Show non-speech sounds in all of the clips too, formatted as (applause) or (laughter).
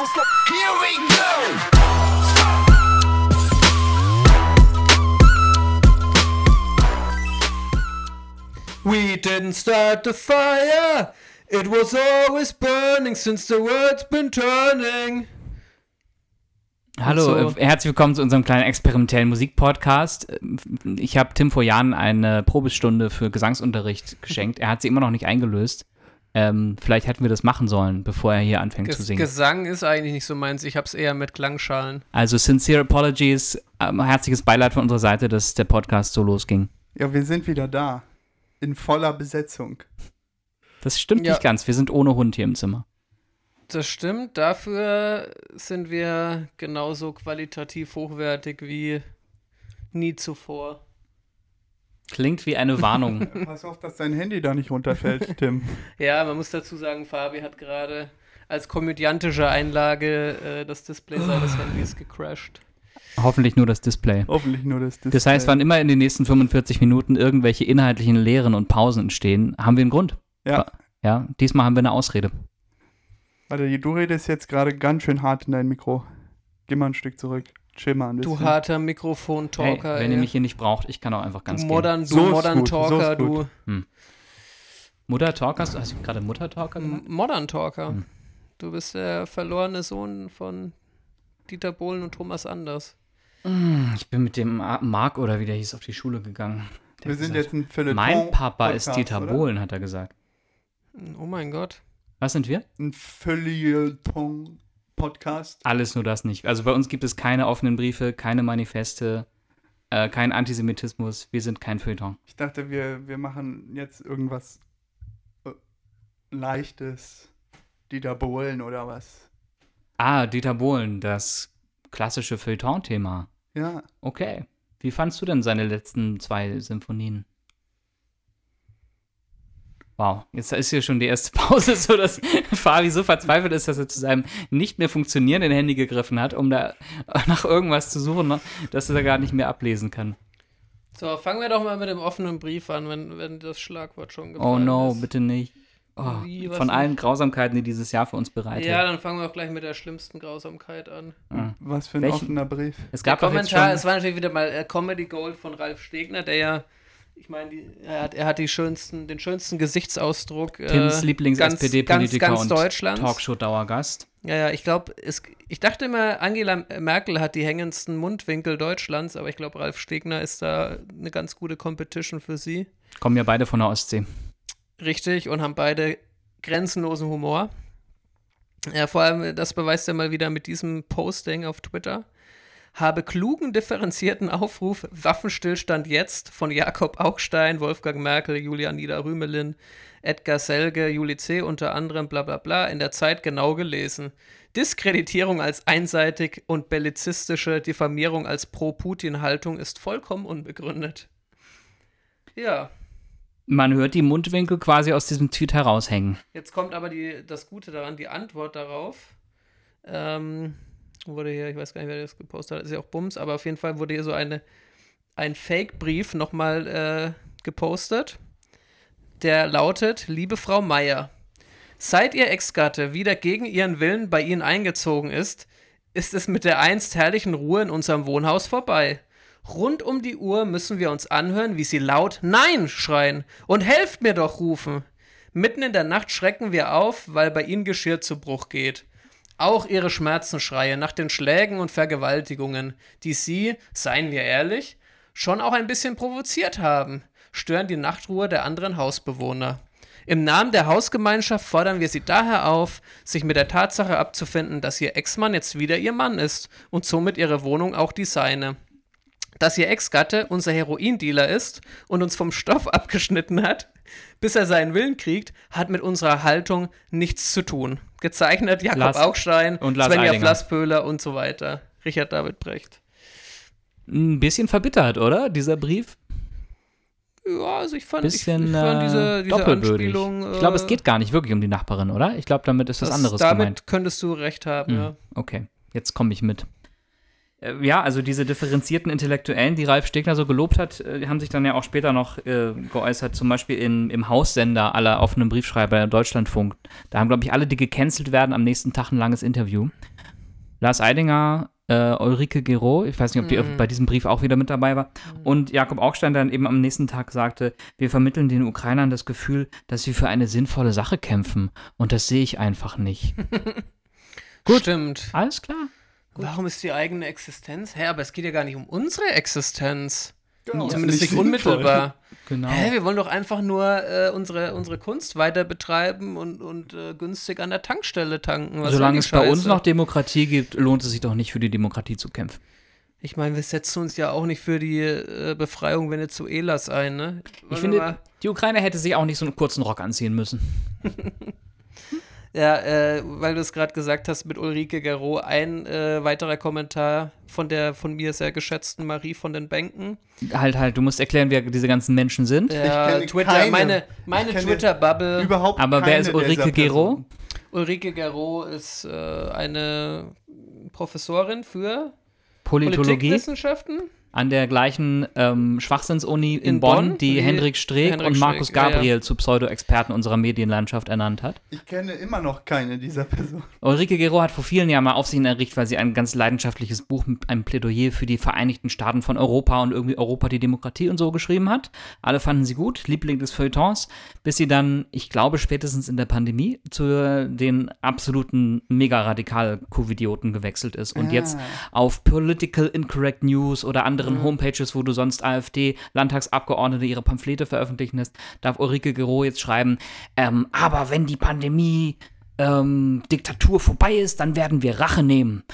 never stop. Here we go. We didn't start the fire. It was always burning since the world's been turning. Hallo, so. äh, herzlich willkommen zu unserem kleinen experimentellen Musikpodcast. Ich habe Tim vor Jahren eine Probestunde für Gesangsunterricht geschenkt. Er hat sie immer noch nicht eingelöst. Ähm, vielleicht hätten wir das machen sollen, bevor er hier anfängt zu Ges singen. Gesang ist eigentlich nicht so meins. Ich hab's eher mit Klangschalen. Also sincere apologies, ähm, herzliches Beileid von unserer Seite, dass der Podcast so losging. Ja, wir sind wieder da. In voller Besetzung. Das stimmt Ja. nicht ganz. Wir sind ohne Hund hier im Zimmer. Das stimmt. Dafür sind wir genauso qualitativ hochwertig wie nie zuvor. Klingt wie eine Warnung. (laughs) Pass auf, dass dein Handy da nicht runterfällt, (laughs) Tim. Ja, man muss dazu sagen, Fabi hat gerade als komödiantische Einlage äh, das Display (gasps) seines Handys gecrashed. Hoffentlich nur das Display. Hoffentlich nur das Display. Das heißt, wann immer in den nächsten 45 Minuten irgendwelche inhaltlichen Lehren und Pausen entstehen, haben wir einen Grund. Ja, Ja, diesmal haben wir eine Ausrede. warte, du redest jetzt gerade ganz schön hart in dein Mikro. Geh mal ein Stück zurück. Chill mal ein bisschen. Du harter Mikrofon-Talker, hey, wenn ihr ey. mich hier nicht braucht, ich kann auch einfach ganz du gehen. modern, du So ist modern gut, so Talker, ist gut. du Mutter Talker, hast du, gerade Mutter Talker gemacht? Modern Talker. Hm. Du bist der verlorene Sohn von Dieter Bohlen und Thomas Anders. Hm, Ich bin mit dem Mark oder wie der hieß auf die Schule gegangen. Der wir sind gesagt, jetzt ein Feuilleton Mein Papa ist Podcast, Dieter oder? Bohlen, hat er gesagt. Oh mein Gott. Was sind wir? Ein Feuilleton-Podcast. Alles nur das nicht. Also bei uns gibt es keine offenen Briefe, keine Manifeste, äh, kein Antisemitismus. Wir sind kein Feuilleton. Ich dachte, wir, wir machen jetzt irgendwas äh, Leichtes. Dieter Bohlen oder was. Ah, Dieter Bohlen, das klassische Feuilleton-Thema. Ja, Okay. Wie fandst du denn seine letzten zwei Symphonien? Wow, jetzt ist hier schon die erste (laughs) Pause, so dass Fabi so verzweifelt ist, dass er zu seinem nicht mehr funktionierenden Handy gegriffen hat, um da nach irgendwas zu suchen, ne, dass er da gar nicht mehr ablesen kann. So, fangen wir doch mal mit dem offenen Brief an, wenn, wenn das Schlagwort schon Oh gefallen no, ist. bitte nicht. Oh, Wie, von allen Grausamkeiten, die dieses Jahr für uns bereitet. Ja, dann fangen wir auch gleich mit der schlimmsten Grausamkeit an. Ah. was für ein Welchen- offener Brief. Es Der gab jetzt Kommentar, schon, es war natürlich wieder mal äh, Comedy Gold von Ralf Stegner, der ja, ich meine, er hat, er hat die schönsten, den schönsten Gesichtsausdruck Tims äh, ganz, ganz, Lieblings-SPD-Politiker ganz und. Talkshow-Dauergast. Ja, ja, ich glaube, ich dachte immer, Angela Merkel hat die hängendsten Mundwinkel Deutschlands, aber ich glaube, Ralf Stegner ist da eine ganz gute Competition für sie. Kommen ja beide von der Ostsee. Richtig, und haben beide grenzenlosen Humor. Ja, vor allem, das beweist er mal wieder mit diesem Posting auf Twitter. Habe klugen, differenzierten Aufruf Waffenstillstand jetzt von Jakob Augstein, Wolfgang Merkel, Julia Nieder-Rümelin, Edgar Selge, Juli C. unter anderem, bla bla bla, in der Zeit genau gelesen. Diskreditierung als einseitig und bellizistische Diffamierung als Pro-Putin-Haltung ist vollkommen unbegründet. Ja, Man hört die Mundwinkel quasi aus diesem Tweet heraushängen. Jetzt kommt aber die, das Gute daran, die Antwort darauf. Ähm, wurde hier, ich weiß gar nicht, wer das gepostet hat, ist ja auch Bums, aber auf jeden Fall wurde hier so eine, ein Fake-Brief nochmal äh, gepostet. Der lautet: Liebe Frau Meier, seit Ihr Ex-Gatte wieder gegen Ihren Willen bei Ihnen eingezogen ist, ist es mit der einst herrlichen Ruhe in unserem Wohnhaus vorbei. Rund um die Uhr müssen wir uns anhören, wie sie laut Nein schreien und helft mir doch rufen. Mitten in der Nacht schrecken wir auf, weil bei ihnen Geschirr zu Bruch geht. Auch ihre Schmerzensschreie nach den Schlägen und Vergewaltigungen, die sie, seien wir ehrlich, schon auch ein bisschen provoziert haben, stören die Nachtruhe der anderen Hausbewohner. Im Namen der Hausgemeinschaft fordern wir sie daher auf, sich mit der Tatsache abzufinden, dass ihr Ex-Mann jetzt wieder ihr Mann ist und somit ihre Wohnung auch die seine dass ihr Ex-Gatte unser Heroindealer ist und uns vom Stoff (laughs) abgeschnitten hat, bis er seinen Willen kriegt, hat mit unserer Haltung nichts zu tun. Gezeichnet Jakob Lars- Augstein, und Lars Svenja Eidinger. Flasspöhler und so weiter. Richard David Brecht. Ein bisschen verbittert, oder? Dieser Brief? Ja, also ich fand, Bisschen ich, ich fand äh, diese, diese. Anspielung. ich glaube, es äh, geht gar nicht wirklich um die Nachbarin, oder? Ich glaube, damit ist was das- anderes Damit gemeint. könntest du recht haben, Hm, ja. Okay, jetzt komme ich mit. Äh, ja, also diese differenzierten Intellektuellen, die Ralf Stegner so gelobt hat, äh, haben sich dann ja auch später noch äh, geäußert, zum Beispiel in, im Haussender aller offenen Briefschreiber Deutschlandfunk. Da haben, glaube ich, alle, die gecancelt werden, am nächsten Tag ein langes Interview. Lars Eidinger, äh, Ulrike Gero, ich weiß nicht, ob die Mhm. bei diesem Brief auch wieder mit dabei war, und Jakob Augstein dann eben am nächsten Tag sagte, wir vermitteln den Ukrainern das Gefühl, dass sie für eine sinnvolle Sache kämpfen. Und das sehe ich einfach nicht. (laughs) Gut. Stimmt. Alles klar. Warum ist die eigene Existenz? Hä, aber es geht ja gar nicht um unsere Existenz. Genau, Zumindest nicht sinnvoll. unmittelbar. (laughs) Genau. Hä, wir wollen doch einfach nur äh, unsere, unsere Kunst weiter betreiben und, und äh, günstig an der Tankstelle tanken. Solange es bei uns noch Demokratie gibt, lohnt es sich doch nicht für die Demokratie zu kämpfen. Ich meine, wir setzen uns ja auch nicht für die äh, Befreiung Venezuelas ein, ne? Ich Wollen wir finde, die Ukraine hätte sich auch nicht so einen kurzen Rock anziehen müssen. (laughs) Ja, äh, weil du es gerade gesagt hast mit Ulrike Gero, ein äh, weiterer Kommentar von der von mir sehr geschätzten Marie von den Bänken. Halt, halt, du musst erklären, wer diese ganzen Menschen sind. Ja, Twitter, keine. meine, meine Twitter-Bubble. Überhaupt Aber wer ist Ulrike? Personen. Ulrike Gero ist äh, eine Professorin für Politologie Politikwissenschaften. An der gleichen ähm, Schwachsinnsuni in, In Bonn, Bonn, die Hendrik Streeck Hendrik und Markus Streeck, ja, ja. Gabriel zu Pseudo-Experten unserer Medienlandschaft ernannt hat. Ich kenne immer noch keine dieser Personen. Ulrike Gero hat vor vielen Jahren mal Aufsehen errichtet, weil sie ein ganz leidenschaftliches Buch mit einem Plädoyer für die Vereinigten Staaten von Europa und irgendwie Europa die Demokratie und so geschrieben hat. Alle fanden sie gut, Liebling des Feuilletons, bis sie dann, ich glaube, spätestens in der Pandemie zu den absoluten mega-radikal-Covidioten gewechselt ist und Ah. jetzt auf Political Incorrect News oder anderen Homepages, wo du sonst AfD-Landtagsabgeordnete ihre Pamphlete veröffentlichen lässt, darf Ulrike Gero jetzt schreiben, ähm, aber wenn die Pandemie ähm, Diktatur vorbei ist, dann werden wir Rache nehmen.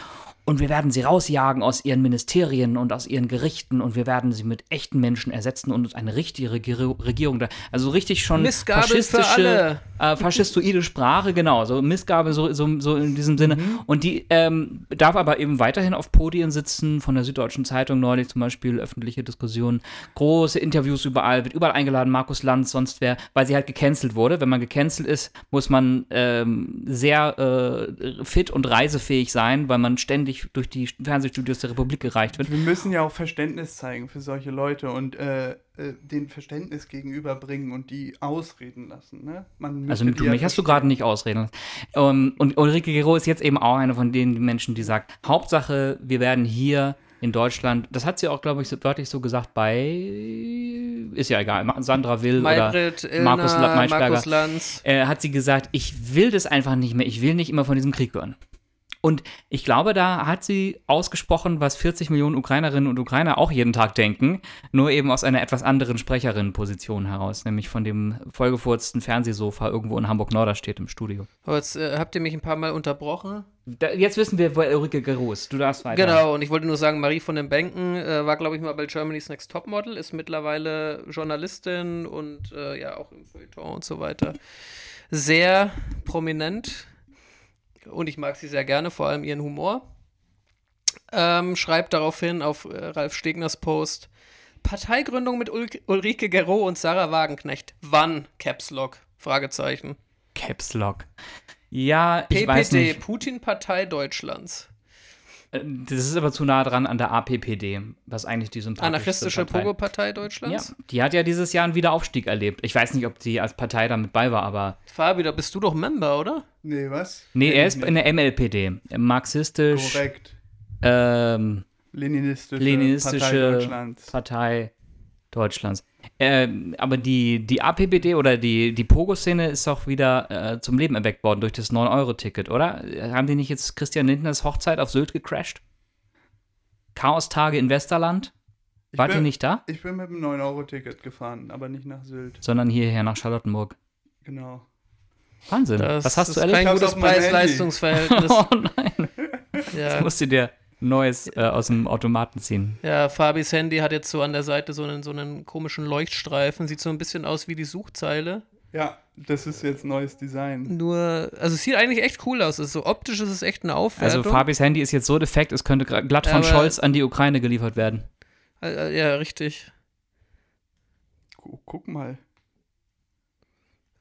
Und wir werden sie rausjagen aus ihren Ministerien und aus ihren Gerichten und wir werden sie mit echten Menschen ersetzen und uns eine richtige Regier- Regierung da. Also richtig schon Missgabel für faschistische, äh, faschistoide Sprache, genau, so Missgabe, so, so, so in diesem Sinne. Und die ähm, darf aber eben weiterhin auf Podien sitzen, von der Süddeutschen Zeitung neulich zum Beispiel, öffentliche Diskussionen, große Interviews überall, wird überall eingeladen, Markus Lanz, sonst wer, weil sie halt gecancelt wurde. Wenn man gecancelt ist, muss man ähm, sehr äh, fit und reisefähig sein, weil man ständig durch die Fernsehstudios der Republik gereicht wird. Wir müssen ja auch Verständnis zeigen für solche Leute und äh, äh, den Verständnis gegenüberbringen und die ausreden lassen. Ne? Man Also du, mich hast du gerade nicht ausreden lassen. Ähm, und Ulrike Gero ist jetzt eben auch eine von den Menschen, die sagt, Hauptsache, wir werden hier in Deutschland, das hat sie auch, glaube ich, so, wörtlich so gesagt bei, ist ja egal, Sandra Will Maybrit, oder Markus, La Markus Lanz. äh, hat sie gesagt, ich will das einfach nicht mehr, ich will nicht immer von diesem Krieg hören. Und ich glaube, da hat sie ausgesprochen, was 40 Millionen Ukrainerinnen und Ukrainer auch jeden Tag denken, nur eben aus einer etwas anderen Sprecherinnenposition heraus, nämlich von dem vollgefurzten Fernsehsofa irgendwo in Hamburg-Norderstedt im Studio. Aber jetzt äh, habt ihr mich ein paar Mal unterbrochen. Da, jetzt wissen wir, wo Ulrike Gero ist. Du darfst weiter. Genau, und ich wollte nur sagen, Marie von den Bänken äh, war, glaube ich, mal bei Germany's Next Topmodel, ist mittlerweile Journalistin und äh, ja auch im Feuilleton und so weiter. Sehr prominent und ich mag sie sehr gerne, vor allem ihren Humor. Ähm, schreibt daraufhin auf äh, Ralf Stegners Post: Parteigründung mit Ul Ulrike Gero und Sarah Wagenknecht. Wann? Caps Lock? Fragezeichen. Caps Lock. Ja, ich weiß PPD, nicht. Putin-Partei Deutschlands. Das ist aber zu nah dran an der APPD, was eigentlich die sympathischste Anarchistische Partei. Pogo-Partei Ja, Deutschlands? die hat ja dieses Jahr einen Wiederaufstieg erlebt. Ich weiß nicht, ob sie als Partei damit bei war, aber Fabi, da bist du doch Member, oder? Nee, was? nee, er ist in der MLPD, marxistisch, Korrekt. ähm, Leninistische, Leninistische Partei Deutschlands. Partei Deutschlands. Ähm, aber die, die APPD oder die, die Pogo-Szene ist auch wieder äh, zum Leben erweckt worden durch das 9-Euro-Ticket, oder? Haben die nicht jetzt Christian Lindners Hochzeit auf Sylt gecrashed? Chaos-Tage in Westerland? Ihr bin- nicht da? Ich bin mit dem 9-Euro-Ticket gefahren, aber nicht nach Sylt. Sondern hierher nach Charlottenburg. Genau. Wahnsinn. Das Was hast ist du erlebt? kein gutes. Preis-Leistungs-Verhältnis. (laughs) Oh nein. ja. Musst du dir Neues äh, aus dem Automaten ziehen. ja, Fabis Handy hat jetzt so an der Seite so einen, so einen komischen Leuchtstreifen. Sieht so ein bisschen aus wie die Suchzeile. Ja, das ist jetzt neues Design. Nur, also es sieht eigentlich echt cool aus. Es ist so optisch ist es echt eine Also Aufwertung. Fabis Handy ist jetzt so defekt, es könnte glatt von Aber- Scholz an die Ukraine geliefert werden. Äh, äh, ja, richtig. Gu- Guck mal,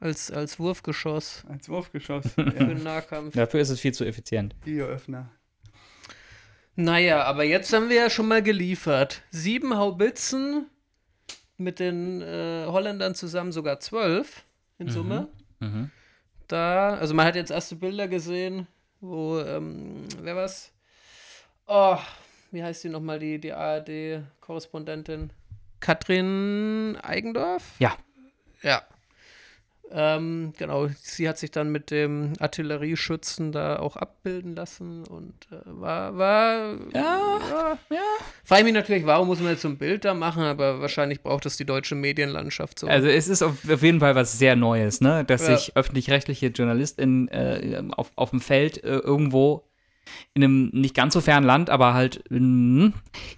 Als, als Wurfgeschoss als Wurfgeschoss. (laughs) für ja. den Nahkampf. Dafür ist es viel zu effizient. Videoöffner. Naja, aber jetzt haben wir ja schon mal geliefert. Sieben Haubitzen mit den äh, Holländern zusammen sogar zwölf in Summe. Mhm. Da, also man hat jetzt erste Bilder gesehen, wo, ähm, wer war's? Oh, wie heißt die nochmal, die, die ARD-Korrespondentin? Katrin Eigendorf? Ja. Ja. Ähm, genau, sie hat sich dann mit dem Artillerieschützen da auch abbilden lassen und äh, war, war, ja, ja. Frage ich mich natürlich, warum muss man jetzt so ein Bild da machen, aber wahrscheinlich braucht es die deutsche Medienlandschaft so. Also es ist auf, auf jeden Fall was sehr Neues, ne? Dass Ja. sich öffentlich-rechtliche JournalistInnen äh, auf, auf dem Feld äh, irgendwo in einem nicht ganz so fernen Land, aber halt mm,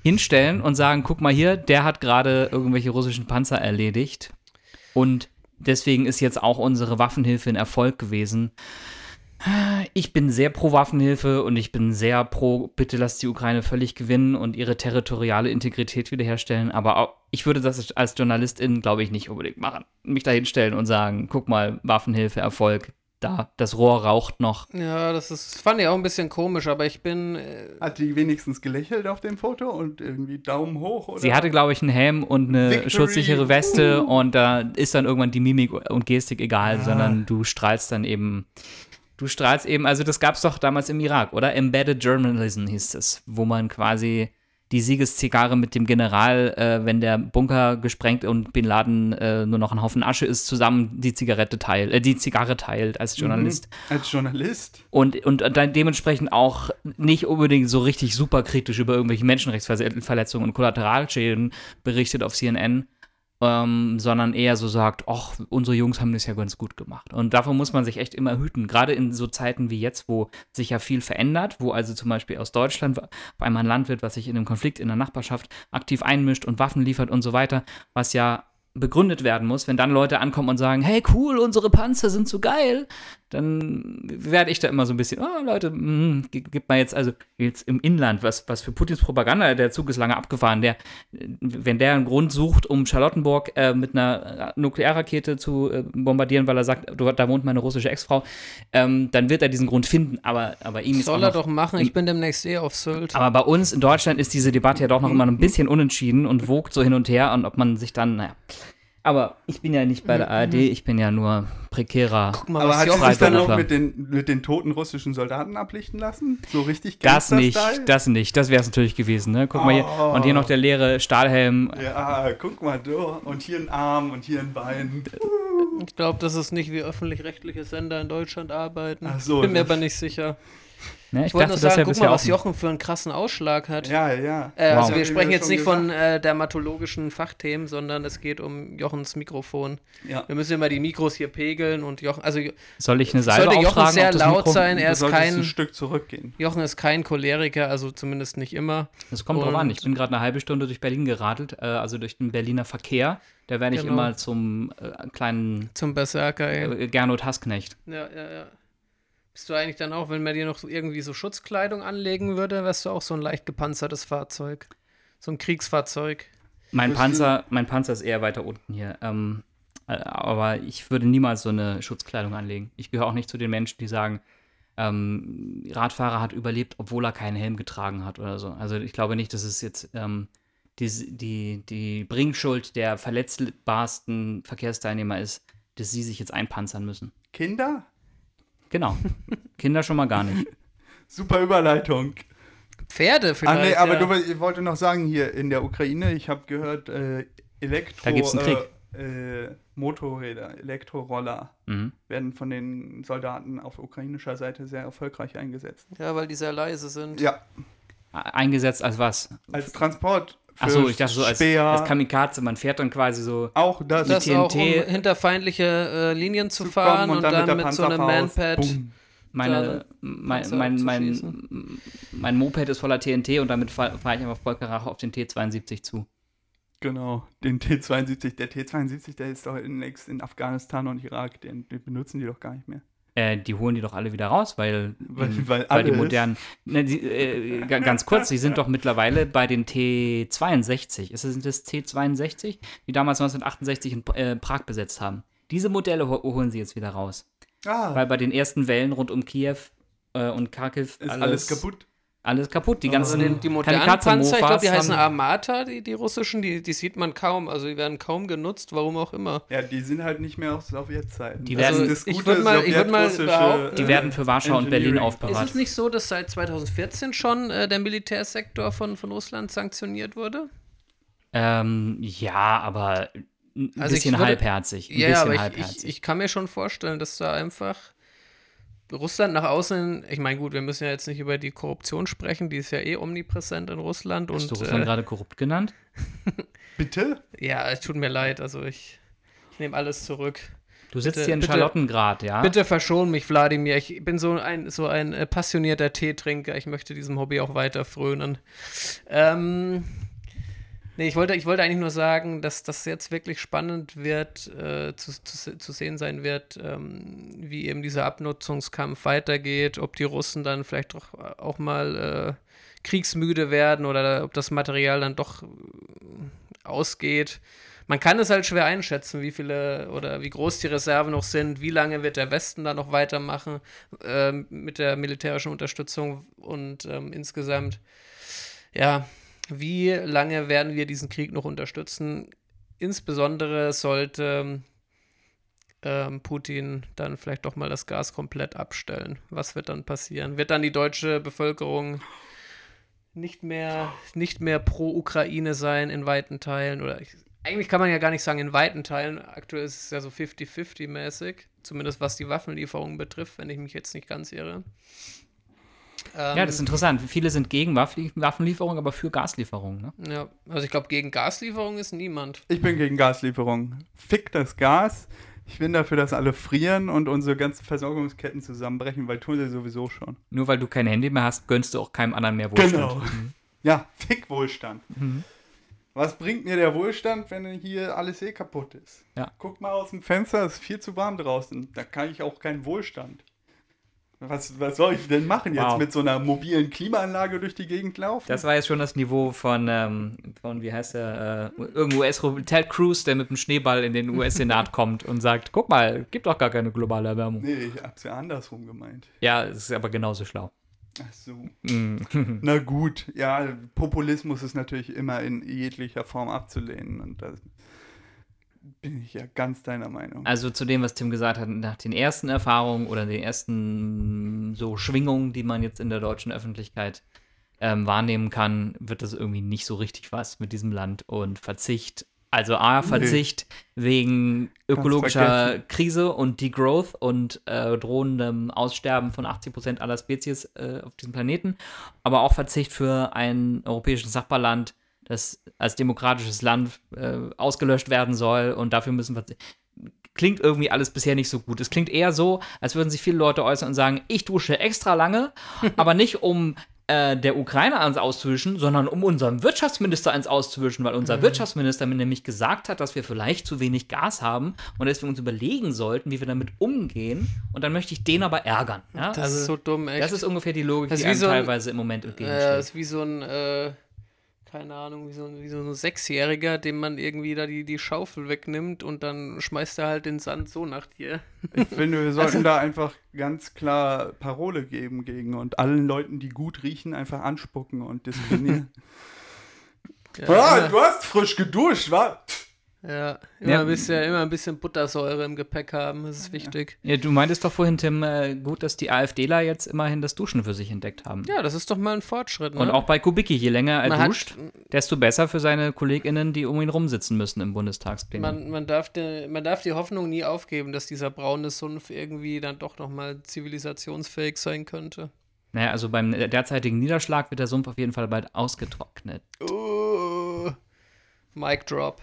hinstellen und sagen, guck mal hier, der hat gerade irgendwelche russischen Panzer erledigt und deswegen ist jetzt auch unsere Waffenhilfe ein Erfolg gewesen. Ich bin sehr pro Waffenhilfe und ich bin sehr pro, bitte lasst die Ukraine völlig gewinnen und ihre territoriale Integrität wiederherstellen. Aber auch, ich würde das als Journalistin, glaube ich, nicht unbedingt machen. Mich da hinstellen und sagen, guck mal, Waffenhilfe, Erfolg, da, das Rohr raucht noch. ja, das ist, fand ich auch ein bisschen komisch, aber ich bin, äh, Hat die wenigstens gelächelt auf dem Foto und irgendwie Daumen hoch? Oder? Sie hatte, glaube ich, einen Helm und eine Victory. schutzsichere Weste und da ist dann irgendwann die Mimik und Gestik egal, Ah. sondern du strahlst dann eben, du strahlst eben, also das gab es doch damals im Irak, oder? Embedded Journalism hieß es, wo man quasi die Siegeszigarre mit dem General, äh, wenn der Bunker gesprengt und Bin Laden äh, nur noch ein Haufen Asche ist, zusammen die Zigarette teilt, äh, die Zigarre teilt als Journalist. Mhm. Als Journalist? Und, und dann dementsprechend auch nicht unbedingt so richtig super kritisch über irgendwelche Menschenrechtsverletzungen und Kollateralschäden berichtet auf CNN, ähm, sondern eher so sagt, ach, unsere Jungs haben das ja ganz gut gemacht. Und davon muss man sich echt immer hüten, gerade in so Zeiten wie jetzt, wo sich ja viel verändert, wo also zum Beispiel aus Deutschland auf einmal ein Land wird, was sich in einem Konflikt in der Nachbarschaft aktiv einmischt und Waffen liefert und so weiter, was ja begründet werden muss, wenn dann Leute ankommen und sagen, hey cool, unsere Panzer sind so geil, dann werde ich da immer so ein bisschen, oh Leute, mm, gi- gib mal jetzt, also jetzt im Inland, was, was für Putins Propaganda, der Zug ist lange abgefahren, der, wenn der einen Grund sucht, um Charlottenburg äh, mit einer Nuklearrakete zu äh, bombardieren, weil er sagt, da wohnt meine russische Ex-Frau, ähm, dann wird er diesen Grund finden, aber, aber ihm ist soll er doch machen, ich bin demnächst eh auf Sylt. aber bei uns in Deutschland ist diese Debatte ja doch noch immer ein bisschen unentschieden und wogt so hin und her und ob man sich dann, naja. Aber ich bin ja nicht bei der ARD, ich bin ja nur prekärer. Guck mal, Aber was hat sie sich dann auch mit den, mit den toten russischen Soldaten ablichten lassen? So richtig Das nicht, Gangster-Style? das nicht. Das wäre es natürlich gewesen, ne? Guck mal hier. Oh. Und hier noch der leere Stahlhelm. Ja, guck mal, du. Und hier ein Arm und hier ein Bein. Ich glaube, das ist nicht wie öffentlich-rechtliche Sender in Deutschland arbeiten. Ach so, bin mir das- aber nicht sicher. Ne? Ich wollte nur sagen, guck mal, was Jochen für einen krassen Ausschlag hat. Ja, ja. Äh, Wow. Also wir ich sprechen jetzt nicht von gesagt. äh, dermatologischen Fachthemen, sondern es geht um Jochens Mikrofon. Ja. Wir müssen immer die Mikros hier pegeln und Jochen, also Soll ich eine Salbe sollte Jochen auftragen sehr laut Mikro? sein, er ist solltest ein kein, Stück zurückgehen. Jochen ist kein Choleriker, also zumindest nicht immer. Das kommt drauf an. Und- Ich bin gerade eine halbe Stunde durch Berlin geradelt, äh, also durch den Berliner Verkehr. Da werde ich Genau. immer zum äh, kleinen Zum Berserker, ey. äh, Gernot Hassknecht. Ja, ja, ja. Bist du eigentlich dann auch, wenn man dir noch so irgendwie so Schutzkleidung anlegen würde, wärst du auch so ein leicht gepanzertes Fahrzeug. So ein Kriegsfahrzeug. Mein Bist du- Panzer, mein Panzer ist eher weiter unten hier. Ähm, äh, aber ich würde niemals so eine Schutzkleidung anlegen. Ich gehöre auch nicht zu den Menschen, die sagen, ähm, Radfahrer hat überlebt, obwohl er keinen Helm getragen hat oder so. Also ich glaube nicht, dass es jetzt ähm, die, die, die Bringschuld der verletzbarsten Verkehrsteilnehmer ist, dass sie sich jetzt einpanzern müssen. Kinder? Genau. Kinder schon mal gar nicht. (laughs) Super Überleitung. Pferde Ah, vielleicht. nee, aber ja. du, ich wollte noch sagen, hier in der Ukraine, ich habe gehört, äh, Elektro... Da gibt's einen Krieg. Äh, äh, Motorräder, Elektroroller Mhm. werden von den Soldaten auf ukrainischer Seite sehr erfolgreich eingesetzt. Ja, weil die sehr leise sind. Ja, Eingesetzt als was? als Transport. Achso, ich dachte so als, Speer, als Kamikaze. Man fährt dann quasi so auch das, Das TNT auch, um hinter feindliche äh, Linien zu, zu fahren kommen und dann, der mit so einem Manpad. boom. Meine, mein, mein, mein, mein Moped ist voller TNT und damit fahre fahr ich einfach voll Karacho auf den T72 zu. Genau, den T-72. Der T-72, der ist doch in, in Afghanistan und Irak, den, den benutzen die doch gar nicht mehr. Äh, die holen die doch alle wieder raus, weil, Weil- weil weil die alles- modernen. Ne, die, äh, ga- ganz kurz, sie sind doch mittlerweile bei den T62. Ist das, sind das T62, die damals 1968 in äh, Prag besetzt haben? Diese Modelle ho holen sie jetzt wieder raus. Ah, Weil bei den ersten Wellen rund um Kiew äh, und Kharkiv ist alles, kaputt. Alles kaputt. Die ganzen Also die modernen Panzer, ich glaube, die heißen Armata, die, die russischen, die, die sieht man kaum. Also die werden kaum genutzt, warum auch immer. Ja, die sind halt nicht mehr aus Sowjetzeiten. Die werden- ist das ich Gute würd mal- ich würd mal sowjetrussische, behaupten, Die werden für Warschau und Berlin Engineering. Ist aufbewahrt. es nicht so, dass seit 2014 schon äh, der Militärsektor von, von Russland sanktioniert wurde? Ähm, ja, aber ein Also ich bisschen würde- halbherzig. Ein Ja, bisschen aber ich, halbherzig. ich, ich kann mir schon vorstellen, dass da einfach Russland nach außen, ich meine, gut, wir müssen ja jetzt nicht über die Korruption sprechen, die ist ja eh omnipräsent in Russland. Hast du und Russland äh, gerade korrupt genannt? (laughs) Bitte? ja, es tut mir leid, also ich, ich nehme alles zurück. Du sitzt bitte- hier in bitte- Charlottengrad, ja? Bitte verschon mich, Wladimir. Ich bin so ein, so ein äh, passionierter Teetrinker. Ich möchte diesem Hobby auch weiter frönen. Ähm, nee, ich wollte, ich wollte eigentlich nur sagen, dass das jetzt wirklich spannend wird, äh, zu, zu, zu sehen sein wird, ähm, wie eben dieser Abnutzungskampf weitergeht, ob die Russen dann vielleicht doch auch mal äh, kriegsmüde werden oder ob das Material dann doch äh, ausgeht. Man kann es halt schwer einschätzen, wie viele oder wie groß die Reserven noch sind, wie lange wird der Westen da noch weitermachen ähm, mit der militärischen Unterstützung und ähm, insgesamt, ja, wie lange werden wir diesen Krieg noch unterstützen? Insbesondere sollte ähm, Putin dann vielleicht doch mal das Gas komplett abstellen. Was wird dann passieren? Wird dann die deutsche Bevölkerung nicht mehr, nicht mehr pro Ukraine sein in weiten Teilen oder ich, eigentlich kann man ja gar nicht sagen in weiten Teilen. Aktuell ist es ja so 50-50 mäßig, zumindest was die Waffenlieferungen betrifft, wenn ich mich jetzt nicht ganz irre. Ähm, ja, das ist interessant. Viele sind gegen Waffenlieferungen, aber für Gaslieferungen. Ne? ja, also ich glaube, gegen Gaslieferungen ist niemand. Ich bin gegen Gaslieferungen. Fick das Gas. Ich bin dafür, dass alle frieren und unsere ganzen Versorgungsketten zusammenbrechen, weil tun sie sowieso schon. Nur weil du kein Handy mehr hast, gönnst du auch keinem anderen mehr Wohlstand. Genau. Ja, fick Wohlstand. Mhm. Was bringt mir der Wohlstand, wenn hier alles eh kaputt ist? Ja. Guck mal aus dem Fenster, es ist viel zu warm draußen. Da kann ich auch keinen Wohlstand. Was, was soll ich denn machen jetzt Wow. mit so einer mobilen Klimaanlage durch die Gegend laufen? Das war jetzt schon das Niveau von, ähm, von wie heißt der, äh, irgendein us Ted Cruz, der mit dem Schneeball in den US-Senat (laughs) kommt und sagt, guck mal, gibt doch gar keine globale Erwärmung. nee, ich hab's ja andersrum gemeint. Ja, es ist aber genauso schlau. Ach so. Mm. (laughs) Na gut, ja, Populismus ist natürlich immer in jeglicher Form abzulehnen und da bin ich ja ganz deiner Meinung. Also zu dem, was Tim gesagt hat, nach den ersten Erfahrungen oder den ersten so Schwingungen, die man jetzt in der deutschen Öffentlichkeit ähm, wahrnehmen kann, wird das irgendwie nicht so richtig was mit diesem Land und Verzicht. Also A, Verzicht wegen ökologischer. Krise und Degrowth und äh, drohendem Aussterben von 80 Prozent aller Spezies äh, auf diesem Planeten, aber auch Verzicht für ein europäisches Nachbarland, das als demokratisches Land äh, ausgelöscht werden soll und dafür müssen wir klingt irgendwie alles bisher nicht so gut. Es klingt eher so, als würden sich viele Leute äußern und sagen, ich dusche extra lange, (laughs) aber nicht um äh, der Ukraine eins auszuwischen, sondern um unserem Wirtschaftsminister eins auszuwischen, weil unser Wirtschaftsminister mir nämlich gesagt hat, dass wir vielleicht zu wenig Gas haben und dass wir uns überlegen sollten, wie wir damit umgehen. Und dann möchte ich den aber ärgern. Ja? Das also, ist so dumm, echt. das ist ungefähr die Logik, Das die einem so ein- teilweise im Moment Äh, entgegensteht. ist wie so ein, äh, keine Ahnung, wie so ein, wie so ein Sechsjähriger, dem man irgendwie da die, die Schaufel wegnimmt und dann schmeißt er halt den Sand so nach dir. Ich finde, wir (laughs) Also sollten da einfach ganz klar Parole geben gegen und allen Leuten, die gut riechen, einfach anspucken und disziplinieren. (laughs) Ja, ah, du hast frisch geduscht, wa? Ja, immer, Ja. ein bisschen, immer ein bisschen Buttersäure im Gepäck haben, das ist wichtig. Ja, du meintest doch vorhin, Tim, äh, gut, dass die AfDler jetzt immerhin das Duschen für sich entdeckt haben. Ja, das ist doch mal ein Fortschritt. Ne? Und auch bei Kubicki, je länger er Man hat- duscht, desto besser für seine KollegInnen, die um ihn rumsitzen müssen im Bundestagsplenum. Man, man, darf de, man darf die Hoffnung nie aufgeben, dass dieser braune Sumpf irgendwie dann doch nochmal zivilisationsfähig sein könnte. Naja, also beim derzeitigen Niederschlag wird der Sumpf auf jeden Fall bald ausgetrocknet. Uh, Mic drop.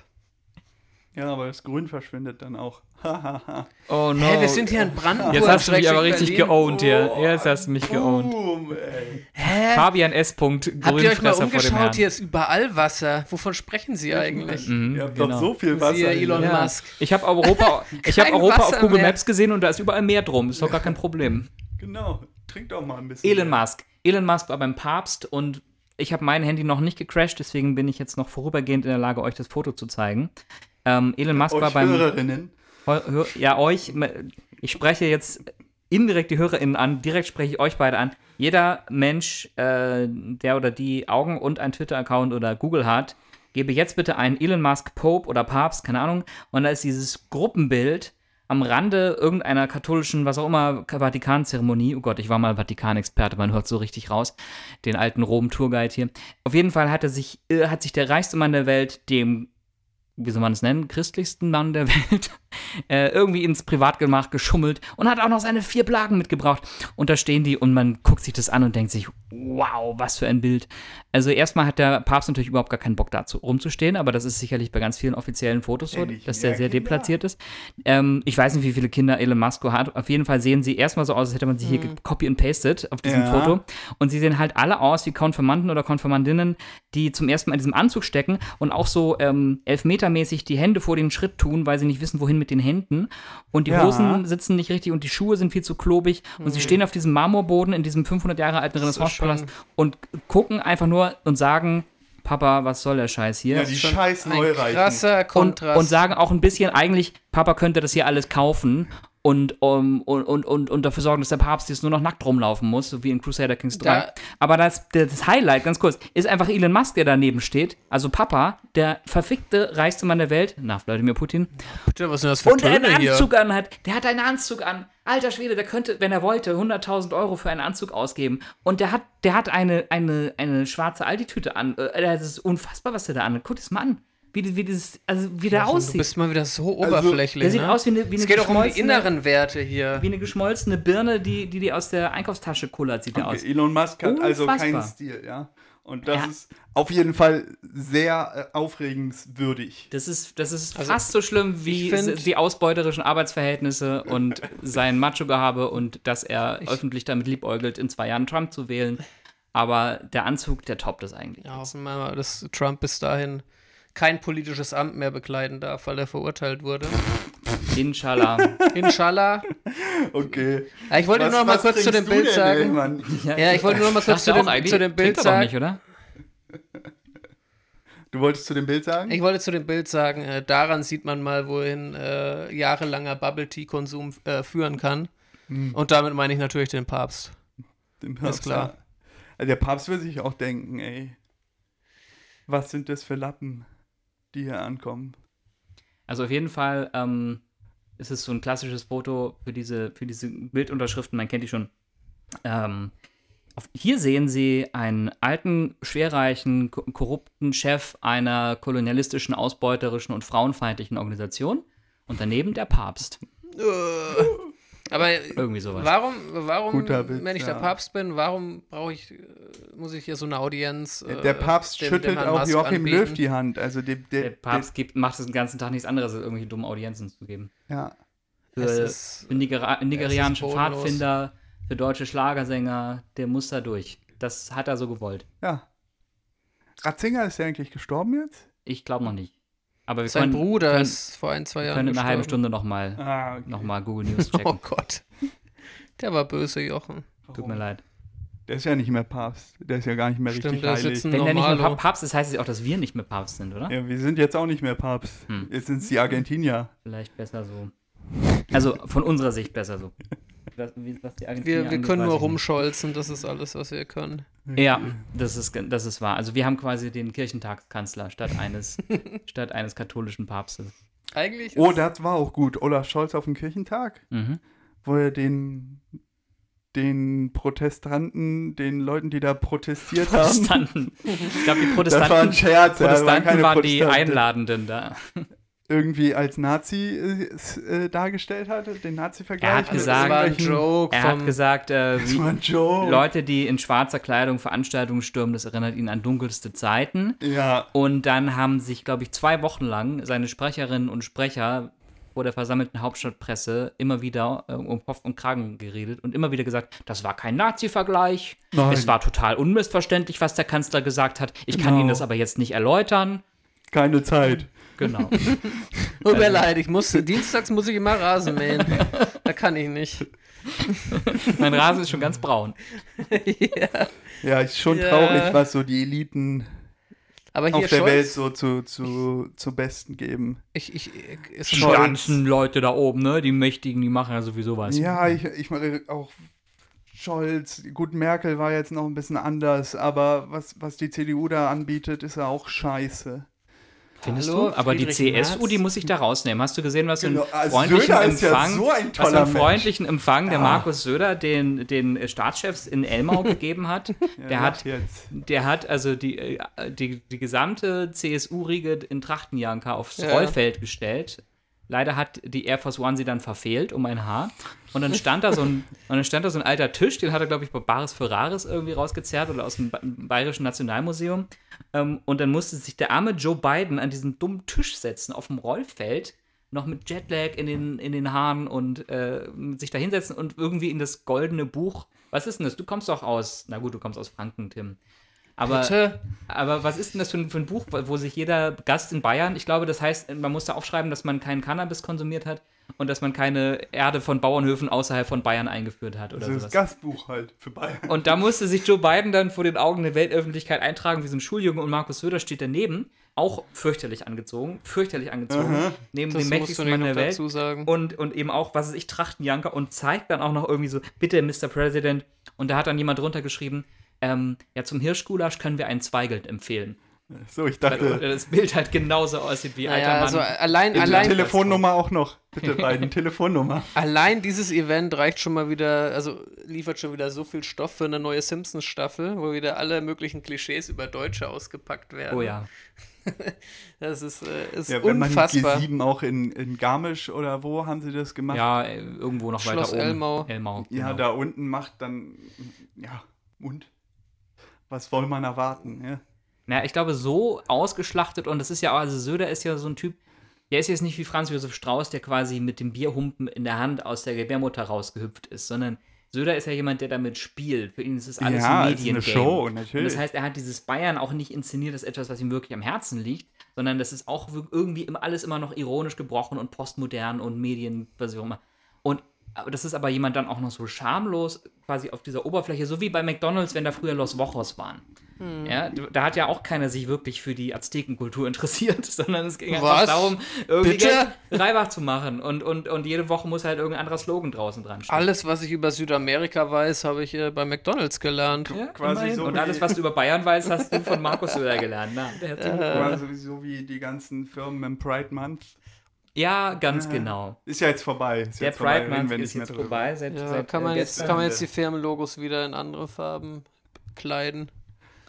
Ja, aber das Grün verschwindet dann auch. (laughs) Oh no. Hä, wir sind hier in Brandenburg. Jetzt hast du mich aber richtig geowned hier. Oh, Jetzt hast du mich geowned. Boom, ey. Hä? Fabian S. Punkt, Habt ihr euch mal Grünfresser vor dem umgeschaut? Hier ist überall Wasser. Wovon sprechen Sie eigentlich? Mhm, Ihr habt genau. doch so viel Wasser. Siehe hier. Elon Ja. Musk. Ich habe Europa, (laughs) ich hab Europa auf Google mehr. Maps gesehen und da ist überall Meer drum. Ist doch gar kein Problem. Genau. Trink doch mal ein bisschen. Elon Musk. Elon Musk war beim Papst und ich habe mein Handy noch nicht gecrashed, deswegen bin ich jetzt noch vorübergehend in der Lage, euch das Foto zu zeigen. Ähm, Elon Musk war Euch beim. Hörerinnen. Hör- hör- Ja, euch. Ich spreche jetzt indirekt die HörerInnen an, direkt spreche ich euch beide an. Jeder Mensch, äh, der oder die Augen und ein Twitter-Account oder Google hat, gebe jetzt bitte einen Elon Musk Pope oder Papst, keine Ahnung, und da ist dieses Gruppenbild am Rande irgendeiner katholischen, was auch immer, Vatikanzeremonie. Oh Gott, ich war mal Vatikanexperte, man hört so richtig raus. Den alten Rom-Tourguide hier. Auf jeden Fall hat er sich, äh, hat sich der reichste Mann der Welt dem wie soll man es nennen, christlichsten Mann der (laughs) Welt, äh, irgendwie ins Privatgemach geschummelt und hat auch noch seine vier Plagen mitgebracht. Und da stehen die und man guckt sich das an und denkt sich, wow, was für ein Bild. Also erstmal hat der Papst natürlich überhaupt gar keinen Bock dazu rumzustehen, aber das ist sicherlich bei ganz vielen offiziellen Fotos so, dass der sehr Kinder? deplatziert ist. Ähm, ich weiß nicht, wie viele Kinder Elon Musk hat. Auf jeden Fall sehen sie erstmal so aus, als hätte man sie hier copy and pasted auf diesem Ja. Foto. Und sie sehen halt alle aus wie Konfirmanden oder Konfirmandinnen, die zum ersten Mal in diesem Anzug stecken und auch so ähm, elfmetermäßig die Hände vor den Schritt tun, weil sie nicht wissen, wohin mit den Händen. Und die Ja. Hosen sitzen nicht richtig und die Schuhe sind viel zu klobig. Und sie stehen auf diesem Marmorboden in diesem 500 Jahre alten Renaissancepalast und gucken einfach nur und sagen, Papa, was soll der Scheiß hier? Ja, die scheiß Ein Neureichen. krasser und, Kontrast. und sagen auch ein bisschen eigentlich, Papa könnte das hier alles kaufen und, um, und, und, und, und dafür sorgen, dass der Papst jetzt nur noch nackt rumlaufen muss, so wie in Crusader Kings 3. Da- Aber das, das Highlight, ganz kurz, ist einfach Elon Musk, der daneben steht. Also Papa, der verfickte reichste Mann der Welt, nach Wladimir Putin, Bitte, was sind das für und der einen hier? Anzug anhat. Der hat einen Anzug an. Alter Schwede, der könnte, wenn er wollte, 100.000 Euro für einen Anzug ausgeben. Und der hat, der hat eine, eine, eine schwarze Altitüte an. Äh, Das ist unfassbar, was der da an. Guck das mal an. Wie, wie, das, also wie der Du aussieht. bist mal wieder so oberflächlich. der sieht ne? aus wie eine, wie eine es geht auch um die geschmolzene- inneren Werte hier. Wie eine geschmolzene Birne, die, die, die aus der Einkaufstasche kullert, sieht der aus. Okay, Elon Musk hat also Unfassbar. keinen Stil, ja. Und das Ja. ist auf jeden Fall sehr äh, aufregenswürdig. Das ist, das ist Also, fast so schlimm wie ich find- die ausbeuterischen Arbeitsverhältnisse und (laughs) sein Macho-Gehabe und dass er öffentlich damit liebäugelt, in zwei Jahren Trump zu wählen. Aber der Anzug, der toppt das eigentlich. Ja, hoffen wir mal, dass Trump bis dahin kein politisches Amt mehr bekleiden darf, weil er verurteilt wurde. Inshallah. Inshallah. Okay. Ja, ich wollte nur noch mal kurz zu dem Bild sagen. Ja, ich wollte nur noch mal kurz zu dem, zu dem Bild sagen. nicht, oder? Du wolltest zu dem Bild sagen? Ich wollte zu dem Bild sagen, äh, daran sieht man mal, wohin äh, jahrelanger Bubble Tea Konsum äh, führen kann. Hm. Und damit meine ich natürlich den Papst. Dem ist klar. ja. Also der Papst will sich auch denken, ey. Was sind das für Lappen, die hier ankommen? Also auf jeden Fall ähm, ist es so ein klassisches Foto für diese, für diese Bildunterschriften, man kennt die schon. Ähm, auf, hier sehen Sie einen alten, schwerreichen, ko- korrupten Chef einer kolonialistischen, ausbeuterischen und frauenfeindlichen Organisation. Und daneben der Papst. (laughs) (laughs) Aber Irgendwie sowas. warum, warum Witz, wenn ich der. Papst bin, warum brauche ich, äh, muss ich hier so eine Audienz? äh, der Papst dem- dem schüttelt Herrn auch Joachim anbieten? Löw die Hand. Also dem, der, Der Papst gibt, macht den ganzen Tag nichts anderes, als irgendwelche dummen Audienzen zu geben. Ja. Es Für, ist- für Nigera nigerianische. Pfadfinder, für deutsche Schlagersänger, der muss da durch. Das hat er so gewollt. ja. Ratzinger ist ja eigentlich gestorben jetzt? Ich glaube noch nicht. Aber wir Sein können, Bruder können, ist vor ein, zwei Jahren können in einer halben. Stunde nochmal Ah, okay. noch mal Google (laughs) News Oh checken. Gott. Der war böse, Jochen. Tut mir leid. Der ist ja nicht mehr Papst. Der ist ja gar nicht mehr Stimmt, richtig heilig. Wenn der nicht mehr Papst ist, heißt es auch, dass wir nicht mehr Papst sind, oder? Ja, wir sind jetzt auch nicht mehr Papst. Hm. Jetzt sind es die Argentinier. Vielleicht besser so. Also von unserer Sicht besser so. (laughs) Was, was die Argentinier Wir, wir können nur rumscholzen, das ist alles, was wir können. Ja, das ist, das ist wahr. Also wir haben quasi den Kirchentagskanzler statt eines, (laughs) statt eines katholischen Papstes. Eigentlich Oh, das war auch gut. Olaf Scholz auf dem Kirchentag, Mhm. wo er den, den Protestanten, den Leuten, die da protestiert haben, Protestanten. Ich glaube, die das war ein Protestanten, Scherz. ja, das Protestanten keine waren die Protestanten. Einladenden da. Irgendwie als Nazi äh, äh, dargestellt hatte, den Nazi-Vergleich. Er hat gesagt- das war ein Joke Er vom, hat gesagt, äh, Das wie, war ein Joke. Leute, die in schwarzer Kleidung Veranstaltungen stürmen, das erinnert ihn an dunkelste Zeiten. Ja, Und dann haben sich, glaube ich, zwei Wochen lang seine Sprecherinnen und Sprecher vor der versammelten Hauptstadtpresse immer wieder äh, um Kopf und Kragen geredet und immer wieder gesagt, das war kein Nazi-Vergleich. Es war total unmissverständlich, was der Kanzler gesagt hat. Ich kann Genau. Ihnen das aber jetzt nicht erläutern. keine Zeit. Genau. (laughs) Tut mir leid, ich muss, dienstags muss ich immer Rasen mähen. da kann ich nicht. (laughs) mein Rasen ist schon ganz braun. (laughs) ja. Ja, ist schon Ja. traurig, was so die Eliten Aber hier auf der Welt Scholz, so zu, zu, zu Besten geben. ich, ich, ist Die ganzen Leute da oben, ne? Die Mächtigen, die machen ja sowieso was. Ja, ich, ich meine auch Scholz, gut, Merkel war jetzt noch ein bisschen anders, aber was, was die CDU da anbietet, ist ja auch scheiße. Findest Hallo, du? Aber die CSU, Merz? die muss ich da rausnehmen. Hast du gesehen, was für einen Genau, also freundlichen ja Empfang, so ein was für toller einen Mensch. freundlichen Empfang der Ja. Markus Söder den, den Staatschefs in Elmau (laughs) gegeben hat? Ja, Der hat jetzt. Der hat also die, äh, die, die gesamte CSU-Riege in Trachtenjanka aufs Ja. Rollfeld gestellt. Leider hat die Air Force One sie dann verfehlt um ein Haar. Und dann stand da so ein, (laughs) und dann stand da so ein alter Tisch, den hat er, glaube ich, bei Baris Ferraris irgendwie rausgezerrt oder aus dem Ba- Bayerischen Nationalmuseum. Ähm, und dann musste sich der arme Joe Biden an diesen dummen Tisch setzen auf dem Rollfeld, noch mit Jetlag in den, in den Haaren und äh, sich da hinsetzen und irgendwie in das goldene Buch. Was ist denn das? Du kommst doch aus, na gut, du kommst aus Franken, Tim. Aber, Bitte? aber was ist denn das für ein, für ein Buch, wo sich jeder Gast in Bayern, ich glaube, das heißt, man muss da aufschreiben, dass man keinen Cannabis konsumiert hat und dass man keine Erde von Bauernhöfen außerhalb von Bayern eingeführt hat oder Das ist sowas. das Gastbuch halt für Bayern. Und da musste sich Joe Biden dann vor den Augen der Weltöffentlichkeit eintragen, wie so ein Schuljunge und Markus Söder steht daneben, auch fürchterlich angezogen, fürchterlich angezogen, Aha. neben Das dem mächtigsten Mann der Welt. Und, und eben auch, was ist ich, Trachtenjanker und zeigt dann auch noch irgendwie so, bitte, Mr. President. Und da hat dann jemand drunter geschrieben, ähm, ja, zum Hirschgulasch können wir einen Zweigelt empfehlen. So, ich Weil dachte, das Bild halt genauso aussieht wie alter Naja, Mann. also allein, allein, Telefonnummer auch noch. Bitte beiden, (laughs) Telefonnummer. allein dieses Event reicht schon mal wieder, also liefert schon wieder so viel Stoff für eine neue Simpsons-Staffel, wo wieder alle möglichen Klischees über Deutsche ausgepackt werden. oh ja. (laughs) Das ist, äh, ist Ja, wenn man unfassbar. G7 auch in, in Garmisch oder wo haben sie das gemacht? Ja, äh, irgendwo noch Schloss weiter oben. Elmau. Elmau Ja, genau. da unten macht dann, ja, und? Was soll man erwarten? Ja? Na, ich glaube, so ausgeschlachtet und das ist ja auch, also Söder ist ja so ein Typ, der ist jetzt nicht wie Franz Josef Strauß, der quasi mit dem Bierhumpen in der Hand aus der Gebärmutter rausgehüpft ist, sondern Söder ist ja jemand, der damit spielt. Für ihn ist es alles Ja, ein es ist eine. Show, Und natürlich. das heißt, er hat dieses Bayern auch nicht inszeniert als etwas, was ihm wirklich am Herzen liegt, sondern das ist auch irgendwie alles immer noch ironisch gebrochen und postmodern und Medien, was auch immer. Und aber das ist aber jemand dann auch noch so schamlos quasi auf dieser Oberfläche, so wie bei McDonalds, wenn da früher Los Wochos waren. Hm. Ja, da hat ja auch keiner sich wirklich für die Aztekenkultur (laughs) interessiert, sondern es ging einfach darum, irgendwie Bitte? Reibach zu machen. Und, und, und jede Woche muss halt irgendein anderer Slogan draußen dran stehen. Alles, was ich über Südamerika weiß, habe ich äh, bei McDonalds gelernt. Ja, Quasi so und alles, was du über Bayern weißt, hast du von Markus Söder gelernt. Na, der hat War sowieso wie die ganzen Firmen im Pride Month. Ja, ganz genau. Ist ja jetzt vorbei. Ist Der jetzt vorbei, Pride reden Month wir ist jetzt drüber. vorbei. Seit, Ja, seit, kann, man äh, jetzt, gestern. kann man jetzt die Firmenlogos wieder in andere Farben kleiden.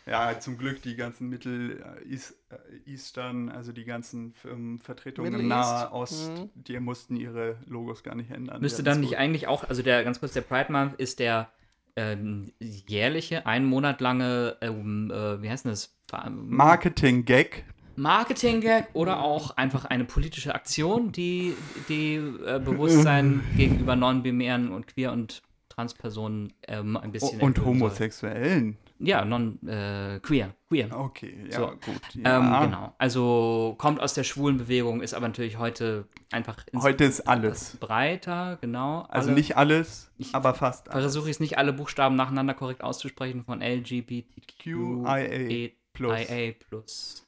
Ja, zum Glück die ganzen Mittel äh, äh, Eastern, also die ganzen Firmenvertretungen Middle im Nahe East? Ost, Mhm. die mussten ihre Logos gar nicht ändern. Müsste dann nicht gut. eigentlich auch, also der ganz kurz, der Pride Month ist der ähm, jährliche, einen Monat lange, ähm, äh, wie heißt denn das? Marketing-Gag. Marketing-Gag oder auch einfach eine politische Aktion, die, die äh, Bewusstsein (laughs) gegenüber non-binären und queer und Transpersonen ähm, ein bisschen Und erhöhen soll. Homosexuellen. Ja, non, äh, queer, queer. Okay, ja, So. gut. Ähm, Ja. genau. Also kommt aus der schwulen Bewegung, ist aber natürlich heute einfach Heute ist alles. breiter, genau. Also Alle- nicht alles, Ich aber fast alles. Versuche ich es nicht alle Buchstaben nacheinander korrekt auszusprechen von LGBTQIA QIA plus, plus.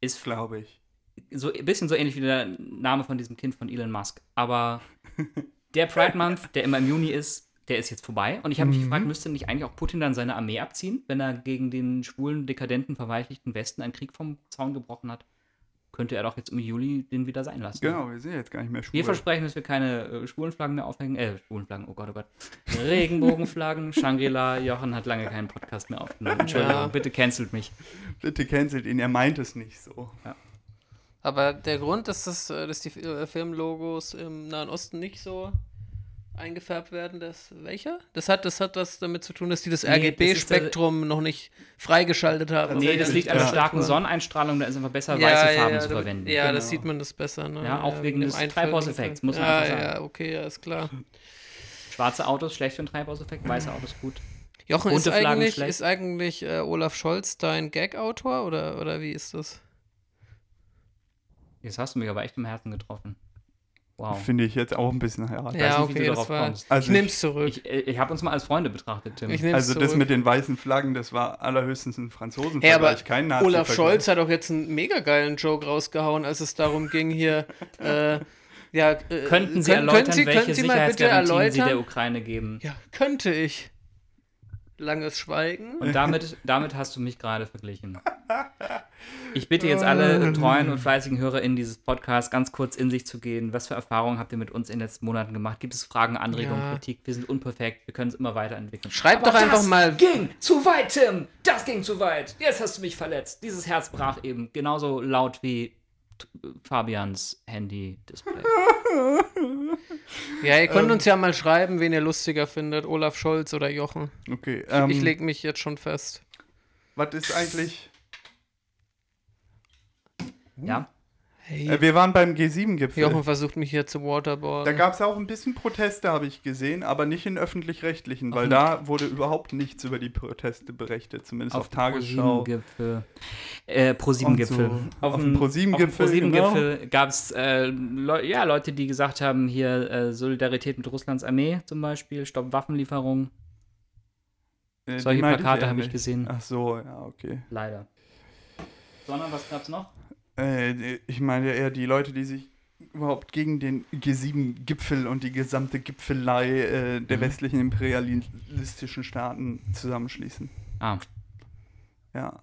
Ist glaube ich. so ein bisschen so ähnlich wie der Name von diesem Kind von Elon Musk. Aber der Pride Month, der immer im Juni ist, der ist jetzt vorbei. Und ich habe mich gefragt, müsste nicht eigentlich auch Putin dann seine Armee abziehen, wenn er gegen den schwulen, dekadenten, verweichlichten Westen einen Krieg vom Zaun gebrochen hat? Könnte er doch jetzt im Juli den wieder sein lassen. Genau, wir sind jetzt gar nicht mehr schwul. Wir versprechen, dass wir keine äh, Schwulenflaggen mehr aufhängen. Äh, Schwulenflaggen, oh Gott, oh Gott. Regenbogenflaggen, (laughs) Shangri-La. Jochen hat lange keinen Podcast mehr aufgenommen. Entschuldigung, Ja. bitte cancelt mich. Bitte cancelt ihn, er meint es nicht so. Aber der Grund, dass, das, äh, dass die äh, Firmenlogos im Nahen Osten nicht so eingefärbt werden, das welcher? Das hat, das hat was damit zu tun, dass die das Nee, das RGB-Spektrum noch nicht freigeschaltet haben. Nee, das liegt an der Ja. starken Sonneneinstrahlung, da ist einfach besser, weiße Farben zu da- verwenden. Ja, das Genau. sieht man das besser. Ne? Ja, auch wegen des Treibhauseffekts, muss man ja, einfach sagen. Ja, okay, ja, ist klar. Schwarze Autos schlecht für den Treibhauseffekt, weiße Autos gut. Jochen, ist Flaggen eigentlich, schlecht. ist eigentlich äh, Olaf Scholz dein Gag-Autor oder, oder wie ist das? Jetzt hast du mich aber echt im Herzen getroffen. Wow. Finde ich jetzt auch ein bisschen hart. Ja, nicht, wie okay, du das darauf war. kommst. Also ich nehm's zurück. Ich, äh, ich habe uns mal als Freunde betrachtet, Tim. Ich nehm's Also das zurück. mit den weißen Flaggen, das war allerhöchstens ein Franzosen Hey, aber kein nazi Olaf Scholz hat auch jetzt einen mega geilen Joke rausgehauen, als es darum ging hier. (laughs) Äh, ja, äh, Könnten Sie können- erläutern, können Sie, welche können Sie mal bitte Sicherheitsgarantien Sie der erläutern? Ukraine geben? Ja, könnte ich. Langes Schweigen. Und damit, damit hast du mich gerade verglichen. (laughs) Ich bitte jetzt alle treuen und fleißigen HörerInnen dieses Podcasts ganz kurz in sich zu gehen. Was für Erfahrungen habt ihr mit uns in den letzten Monaten gemacht? Gibt es Fragen, Anregungen, Ja. Kritik? Wir sind unperfekt, wir können es immer weiterentwickeln. Schreibt doch einfach das mal- ging zu weit, Tim! Das ging zu weit! Jetzt hast du mich verletzt. Dieses Herz brach eben genauso laut wie Fabians Handy-Display. Ja, ihr Ähm. könnt uns ja mal schreiben, wen ihr lustiger findet, Olaf Scholz oder Jochen. Okay, ähm, ich leg mich jetzt schon fest. was ist eigentlich... Ja? Hey, Äh, wir waren beim G7-Gipfel. Jochen versucht mich hier zu Da waterboarden. gab es auch ein bisschen Proteste, habe ich gesehen, aber nicht in öffentlich-rechtlichen, weil da wurde überhaupt nichts über die Proteste berichtet, zumindest auf, Tagesschau. Pro-7-Gipfel. Äh, Pro-7-Gipfel. Und so. Auf dem Pro-7-Gipfel, Pro-7-Gipfel gab es äh, Leu ja, Leute, die gesagt haben, hier äh, Solidarität mit Russlands Armee zum Beispiel, Stopp Waffenlieferungen. Äh, Solche Plakate habe ich gesehen. Ach so, ja, okay. Leider. Sondern was gab's noch? Äh, ich meine eher die Leute, die sich überhaupt gegen den G7-Gipfel und die gesamte Gipfelei äh, der Mhm. westlichen imperialistischen Staaten zusammenschließen. Ah, Ja,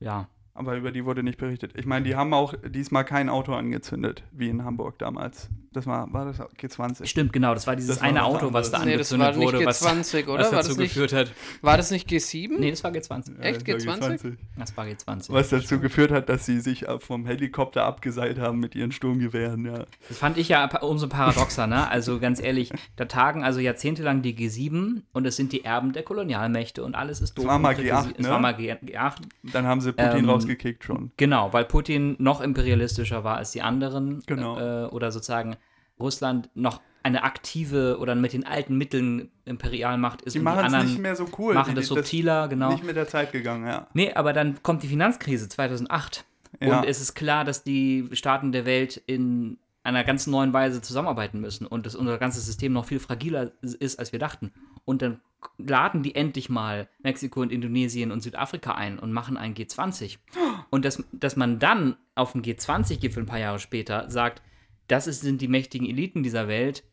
ja. aber über die wurde nicht berichtet. Ich meine, die haben auch diesmal kein Auto angezündet, wie in Hamburg damals. Das war, war das G20? Stimmt, genau. Das war dieses Das war eine was Auto, was da nee, das war angezündet wurde, was, G20, (laughs) oder? was war, dazu nicht, geführt hat. war das nicht G7? Nee, das war G20. Echt, das war G20? Das war G20. Was dazu geführt hat, dass sie sich vom Helikopter abgeseilt haben mit ihren Sturmgewehren, ja. Das fand ich ja umso paradoxer, ne? Also ganz ehrlich, da tagen also jahrzehntelang die G7 und es sind die Erben der Kolonialmächte und alles ist doof. war mal und kritisi- G8, Es ne? war mal G G8. Dann haben sie Putin Ähm, rausgekickt schon. Genau, weil Putin noch imperialistischer war als die anderen. Genau. Äh, oder sozusagen Russland noch eine aktive oder mit den alten Mitteln Imperialmacht ist Die machen es nicht mehr so cool. machen die, das subtiler, genau. Nicht mit der Zeit gegangen, ja. Nee, aber dann kommt die Finanzkrise 2008 Ja. und es ist klar, dass die Staaten der Welt in einer ganz neuen Weise zusammenarbeiten müssen und dass unser ganzes System noch viel fragiler ist, als wir dachten. Und dann laden die endlich mal Mexiko und Indonesien und Südafrika ein und machen ein G20. (gasps) Und dass, dass man dann auf dem G20-Gipfel ein paar Jahre später sagt, das ist, sind die mächtigen Eliten dieser Welt.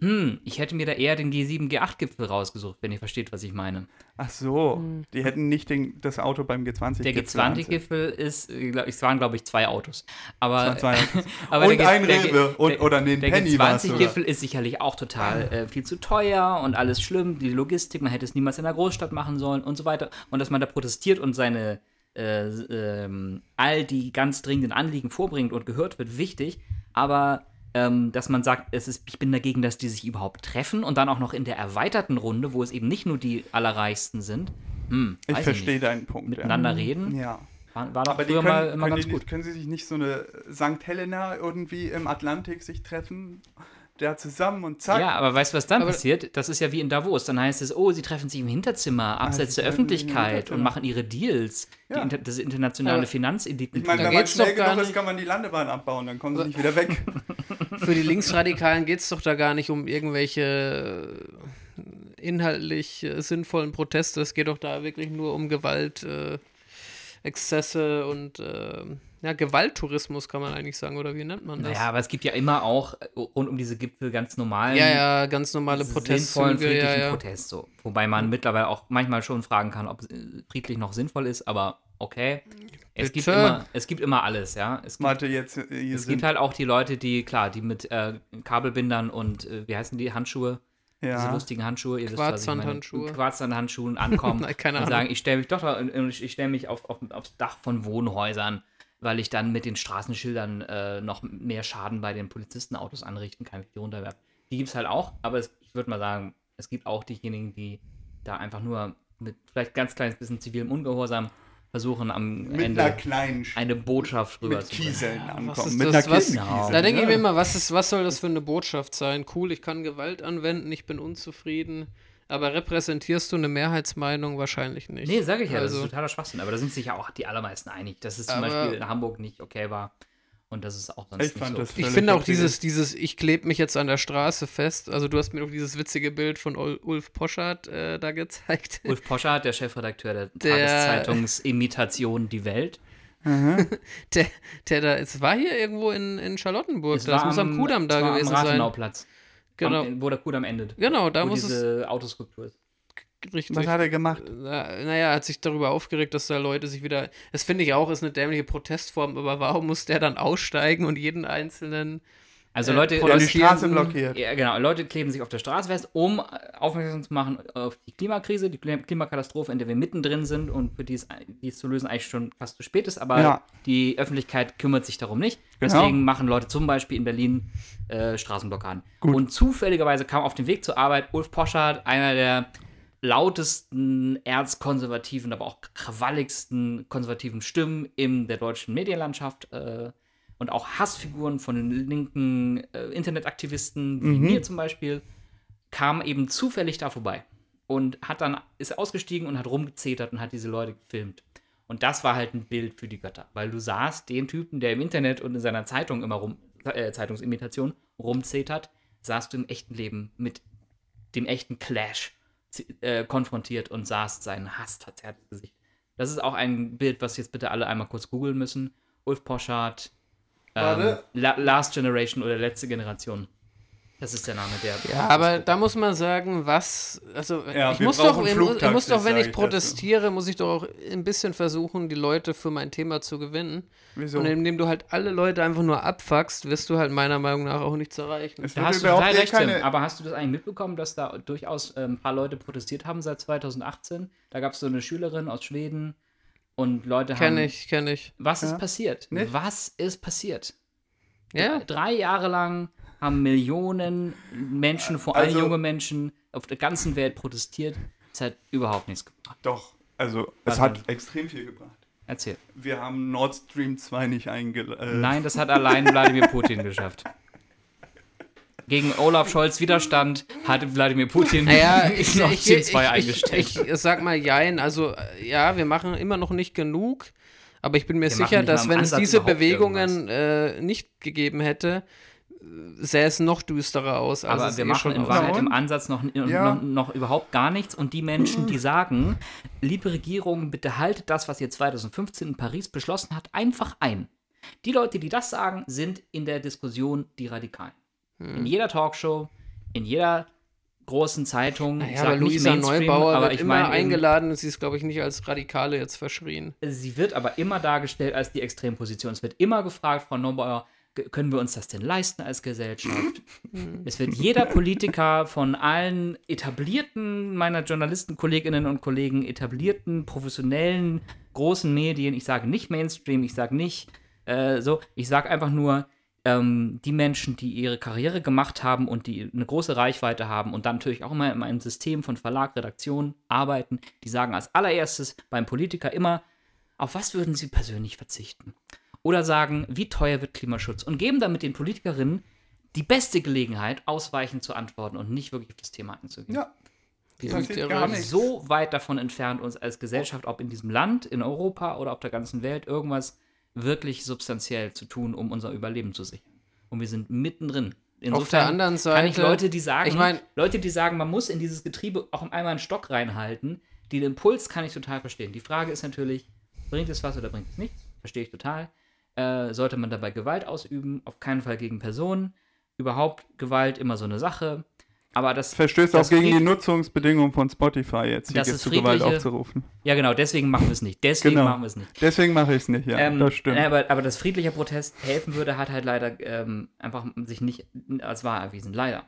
Hm, ich hätte mir da eher den G7, G8-Gipfel rausgesucht, wenn ihr versteht, was ich meine. Ach so, Hm. die hätten nicht den, das Auto beim G20 Der G20-Gipfel ist, äh, glaub- es waren glaube ich zwei Autos. Aber, Zwei (laughs) Autos. aber Und der ein der Rewe. Und- der- oder ein Der Penny sogar. G20-Gipfel ist sicherlich auch total äh, viel zu teuer und alles schlimm. Die Logistik, man hätte es niemals in einer Großstadt machen sollen und so weiter. Und dass man da protestiert und seine äh, ähm, all die ganz dringenden Anliegen vorbringt und gehört wird, wichtig. Aber ähm, dass man sagt, es ist, ich bin dagegen, dass die sich überhaupt treffen und dann auch noch in der erweiterten Runde, wo es eben nicht nur die Allerreichsten sind. Hm, Ich verstehe deinen Punkt. Miteinander reden. Ja. War, war doch Aber früher können, mal immer ganz die, gut. können sie sich nicht so eine St. Helena irgendwie im Atlantik sich treffen? Da zusammen und zack. Ja, aber weißt du, was dann Aber- passiert? Das ist ja wie in Davos. Dann heißt es, oh, sie treffen sich im Hinterzimmer, abseits der Öffentlichkeit und machen ihre Deals. Die Ja. Inter das internationale Aber- Finanzeliten. Ich meine, Da wenn man geht's schnell doch gar genug ist, kann man die Landebahn abbauen, dann kommen sie nicht wieder weg. (laughs) (laughs) Für die Linksradikalen geht es doch da gar nicht um irgendwelche äh, inhaltlich äh, sinnvollen Proteste. Es geht doch da wirklich nur um Gewalt, äh, Exzesse und äh, ja, Gewalttourismus kann man eigentlich sagen, oder wie nennt man das? naja, aber es gibt ja immer auch äh, rund um diese Gipfel ganz normalen, ja, ja, ganz normale sinnvollen, Protestzüge. friedlichen Ja, ja. Protest. So. Wobei man mittlerweile auch manchmal schon fragen kann, ob äh, friedlich noch sinnvoll ist, aber okay. Es gibt, immer, es gibt immer alles, ja. Es gibt, Warte, jetzt äh, es gibt halt auch die Leute, die, klar, die mit äh, Kabelbindern und, äh, wie heißen die, Handschuhe? diese ja. lustigen Handschuhe, ihr. Quarzhandhandschuhe. Quarzhandhandschuhen ankommen (laughs) Nein, keine und sagen, ich stelle mich doch ich ich stelle mich auf, auf, aufs Dach von Wohnhäusern, weil ich dann mit den Straßenschildern äh, noch mehr Schaden bei den Polizistenautos anrichten kann, wenn ich die runterwerfe. Die gibt es halt auch, aber es, ich würde mal sagen, es gibt auch diejenigen, die da einfach nur mit vielleicht ganz kleines bisschen zivilem Ungehorsam versuchen, am mit Ende einer kleinen eine Botschaft mit rüberzubringen. Kieseln was ankommen. Mit das? einer Was- Genau. Da denke ich ja. mir immer, was, ist, was soll das für eine Botschaft sein? Cool, ich kann Gewalt anwenden, ich bin unzufrieden. Aber repräsentierst du eine Mehrheitsmeinung? Wahrscheinlich nicht. Nee, sage ich ja, das Also- ist totaler Schwachsinn. Aber da sind sich ja auch die allermeisten einig, dass es zum Aber- Beispiel in Hamburg nicht okay war. Und das ist auch sonst Ich nicht fand so. das Ich finde auch dieses, dieses, ich klebe mich jetzt an der Straße fest. Also du hast mir doch dieses witzige Bild von Ul- Ulf Poschardt äh, da gezeigt. (laughs) Ulf Poschardt, der Chefredakteur der, Der- Tageszeitungsimitation Die Welt. (laughs) Der, der da, es war hier irgendwo in, in Charlottenburg. Es das muss am Kudamm da gewesen am sein. Rathenauplatz. Genau, Am, wo der Kudamm endet. genau, da wo muss es diese Autoskulptur ist. richtig. Was hat er gemacht? Na, naja, er hat sich darüber aufgeregt, dass da Leute sich wieder. Das finde ich auch, ist eine dämliche Protestform, aber warum muss der dann aussteigen und jeden einzelnen. Also Äh, Leute, Ja, die Straße blockiert. Ja, genau. Leute kleben sich auf der Straße fest, um aufmerksam zu machen auf die Klimakrise, die Klim- Klimakatastrophe, in der wir mittendrin sind und für die es, die es zu lösen eigentlich schon fast zu spät ist. Aber Ja. die Öffentlichkeit kümmert sich darum nicht. Genau. Deswegen machen Leute zum Beispiel in Berlin äh, Straßenblockaden. Gut. Und zufälligerweise kam auf dem Weg zur Arbeit Ulf Poschardt, einer der lautesten, erzkonservativen, aber auch krawalligsten konservativen Stimmen in der deutschen Medienlandschaft äh, und auch Hassfiguren von linken äh, Internetaktivisten, wie mir zum Beispiel, kam eben zufällig da vorbei und hat dann ist ausgestiegen und hat rumgezetert und hat diese Leute gefilmt. Und das war halt ein Bild für die Götter, weil du sahst den Typen, der im Internet und in seiner Zeitung immer rum, äh, Zeitungsimitation rumzetert, sahst du im echten Leben mit dem echten Clash äh, konfrontiert und sahst seinen hassverzerrtes Gesicht. Das ist auch ein Bild, was jetzt bitte alle einmal kurz googeln müssen. Ulf Poschardt, ähm, Warte. La Last Generation oder letzte Generation. Das ist der Name der. Ja, aber da muss man sagen, was. Also, Ja, ich muss doch, ich muss, ich muss Flugtaxis, doch, wenn ich ich protestiere, muss ich doch auch ein bisschen versuchen, die Leute für mein Thema zu gewinnen. Wieso? Und indem du halt alle Leute einfach nur abfuckst, wirst du halt meiner Meinung nach auch nichts erreichen. Es Da hast du überhaupt total recht, keine. Aber hast du das eigentlich mitbekommen, dass da durchaus äh, ein paar Leute protestiert haben seit 2018? Da gab es so eine Schülerin aus Schweden und Leute haben. Kenn ich, kenn ich. Was Ja. ist passiert? Nicht? Was ist passiert? Ja, Drei Jahre lang haben Millionen Menschen, vor allem Also- junge Menschen, auf der ganzen Welt protestiert. Es hat überhaupt nichts gebracht. Doch, also Was es hat denn? extrem viel gebracht. Erzähl. Wir haben Nord Stream 2 nicht eingeladen. Nein, das hat allein Wladimir Putin geschafft. (laughs) Gegen Olaf Scholz Widerstand hat Wladimir Putin naja, (laughs) ich, Nord ich, ich, 2 ich, eingestellt. ich, ich sag mal jein. Also, äh, ja, wir machen immer noch nicht genug. Aber ich bin mir Wir sicher, dass wenn es Ansatz diese überhaupt Bewegungen äh, nicht gegeben hätte, äh, sähe es noch düsterer aus. als Aber es wir eh machen schon in. Wahrheit im? Ansatz noch, Ja. noch, noch überhaupt gar nichts. Und die Menschen, die sagen, liebe Regierung, bitte haltet das, was ihr 2015 in Paris beschlossen habt, einfach ein. Die Leute, die das sagen, sind in der Diskussion die Radikalen. Hm. In jeder Talkshow, in jeder großen Zeitung. Naja, aber Luisa Neubauer aber wird ich immer meine eben- eingeladen und sie ist, glaube ich, nicht als Radikale jetzt verschrien. Sie wird aber immer dargestellt als die Extremposition. Es wird immer gefragt, Frau Neubauer, können wir uns das denn leisten als Gesellschaft? es wird jeder Politiker von allen etablierten, meiner Journalistenkolleginnen und Kollegen, etablierten, professionellen, großen Medien, ich sage nicht Mainstream, ich sage nicht äh, so, ich sage einfach nur, ähm, die Menschen, die ihre Karriere gemacht haben und die eine große Reichweite haben und dann natürlich auch immer in einem System von Verlag, Redaktion arbeiten, die sagen als allererstes beim Politiker immer, auf was würden sie persönlich verzichten? Oder sagen, wie teuer wird Klimaschutz? Und geben damit den Politikerinnen die beste Gelegenheit, ausweichend zu antworten und nicht wirklich auf das Thema einzugehen. Ja, passiert sind. So weit davon entfernt, uns als Gesellschaft, ob in diesem Land, in Europa oder auf der ganzen Welt, irgendwas wirklich substanziell zu tun, um unser Überleben zu sichern. Und wir sind mittendrin. Auf der anderen kann ich Seite- Leute, die sagen, ich mein- Leute, die sagen, man muss in dieses Getriebe auch einmal einen Stock reinhalten, den Impuls kann ich total verstehen. Die Frage ist natürlich, bringt es was oder bringt es nichts? Verstehe ich total. Äh, sollte man dabei Gewalt ausüben? Auf keinen Fall gegen Personen. Überhaupt Gewalt immer so eine Sache. Aber das verstößt das auch gegen die Nutzungsbedingungen von Spotify jetzt, hier Das jetzt ist zu Gewalt aufzurufen. Ja, genau, deswegen machen wir es nicht. Deswegen Genau. machen wir es nicht. Deswegen mache ich es nicht, ja, Ähm, das stimmt. äh, Aber, aber dass friedlicher Protest helfen würde, hat halt leider ähm, einfach sich nicht als wahr erwiesen. Leider.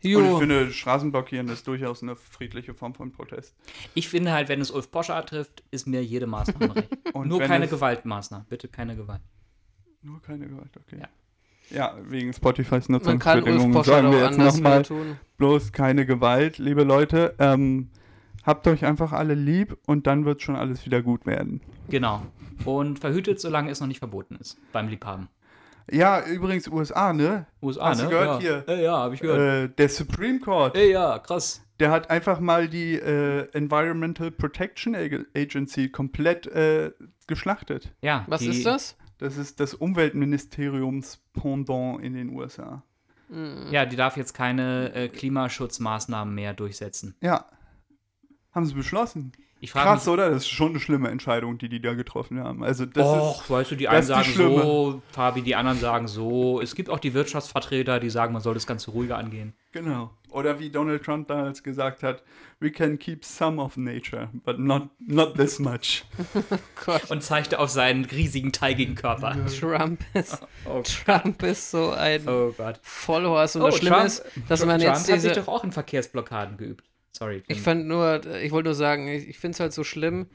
Und ich Jo, finde, Straßenblockieren ist durchaus eine friedliche Form von Protest. Ich finde halt, wenn es Ulf Poschardt trifft, ist mir jede Maßnahme (laughs) recht. Und Nur keine Gewaltmaßnahmen. Bitte keine Gewalt. Nur keine Gewalt, okay. Ja. Ja, wegen Spotifys man kann Ulf Nutzungsbedingungen auch wir jetzt nochmal tun. bloß keine Gewalt, liebe Leute. Ähm, habt euch einfach alle lieb und dann wird schon alles wieder gut werden. Genau. Und verhütet, solange es noch nicht verboten ist. Beim Liebhaben. Ja, übrigens USA, ne? USA, Hast du ne? gehört ja. hier? Äh, ja, hab ich gehört. Äh, der Supreme Court, Ey, ja, krass. der hat einfach mal die äh, Environmental Protection Ag- Agency komplett äh, geschlachtet. Ja, Was die, ist das? Das ist das Umweltministeriums Pendant in den USA. Ja, die darf jetzt keine äh, Klimaschutzmaßnahmen mehr durchsetzen. Ja. Haben sie beschlossen. Ich frage Krass, mich, oder? Das ist schon eine schlimme Entscheidung, die die da getroffen haben. Also das Och, ist, weißt du, die einen die sagen schlimme. so, Fabi, die anderen sagen so. Es gibt auch die Wirtschaftsvertreter, die sagen, man soll das Ganze ruhiger angehen. genau. Oder wie Donald Trump damals gesagt hat, we can keep some of nature, but not, not this much. (laughs) Und zeigte auf seinen riesigen teigigen Körper. Trump ist, Oh, Trump ist so ein oh Gott. Vollhorst. Und Oh, das Schlimme Trump- ist, dass Trump man jetzt hat sich diese... doch auch in Verkehrsblockaden geübt. Sorry. Tim. Ich fand nur, ich wollte nur sagen, ich, ich finde es halt so schlimm.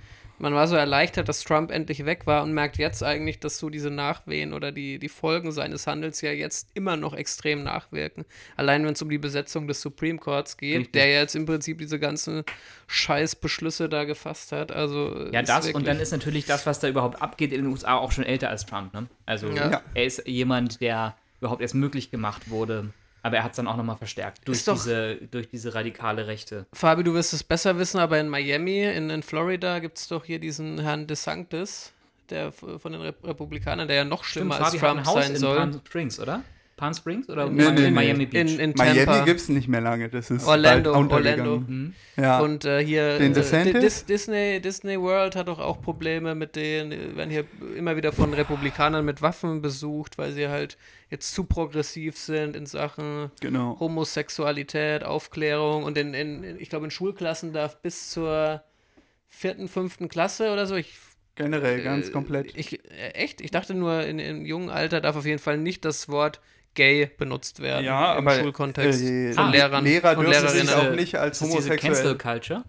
Man war so erleichtert, dass Trump endlich weg war und merkt jetzt eigentlich, dass so diese Nachwehen oder die, die Folgen seines Handels ja jetzt immer noch extrem nachwirken. Allein wenn es um die Besetzung des Supreme Courts geht, Richtig. der ja jetzt im Prinzip diese ganzen Scheißbeschlüsse da gefasst hat. Also Ja, das und dann ist natürlich das, was da überhaupt abgeht in den USA, auch schon älter als Trump. Ne? Also. Ja. er ist jemand, der überhaupt erst möglich gemacht wurde, aber er hat es dann auch nochmal verstärkt durch diese, durch diese radikale Rechte. Fabi, du wirst es besser wissen, aber in Miami, in, in Florida, gibt es doch hier diesen Herrn DeSantis, der von den Rep Republikanern, der ja noch schlimmer als Fabi hat Trump ein Haus sein in soll. Palm Springs, oder? Palm Springs oder Nee, nee, nee. Miami Beach? In, in Tampa. Miami gibt es nicht mehr lange. Das ist Orlando. Orlando. Mhm. Ja. Und äh, hier Den äh? Dis Disney, Disney World hat doch auch Probleme mit denen, werden hier immer wieder von Republikanern mit Waffen besucht, weil sie halt jetzt zu progressiv sind in Sachen genau. Homosexualität, Aufklärung und in, in, in ich glaube in Schulklassen darf bis zur vierten, fünften Klasse oder so, ich Generell, ganz äh, komplett. Ich, äh, echt? Ich dachte nur, in, im jungen Alter darf auf jeden Fall nicht das Wort gay benutzt werden ja, im aber Schulkontext äh, von Ah, Lehrern Lehrer und dürfen sich Lehrerinnen. auch nicht als Cancel homosexuell. Culture.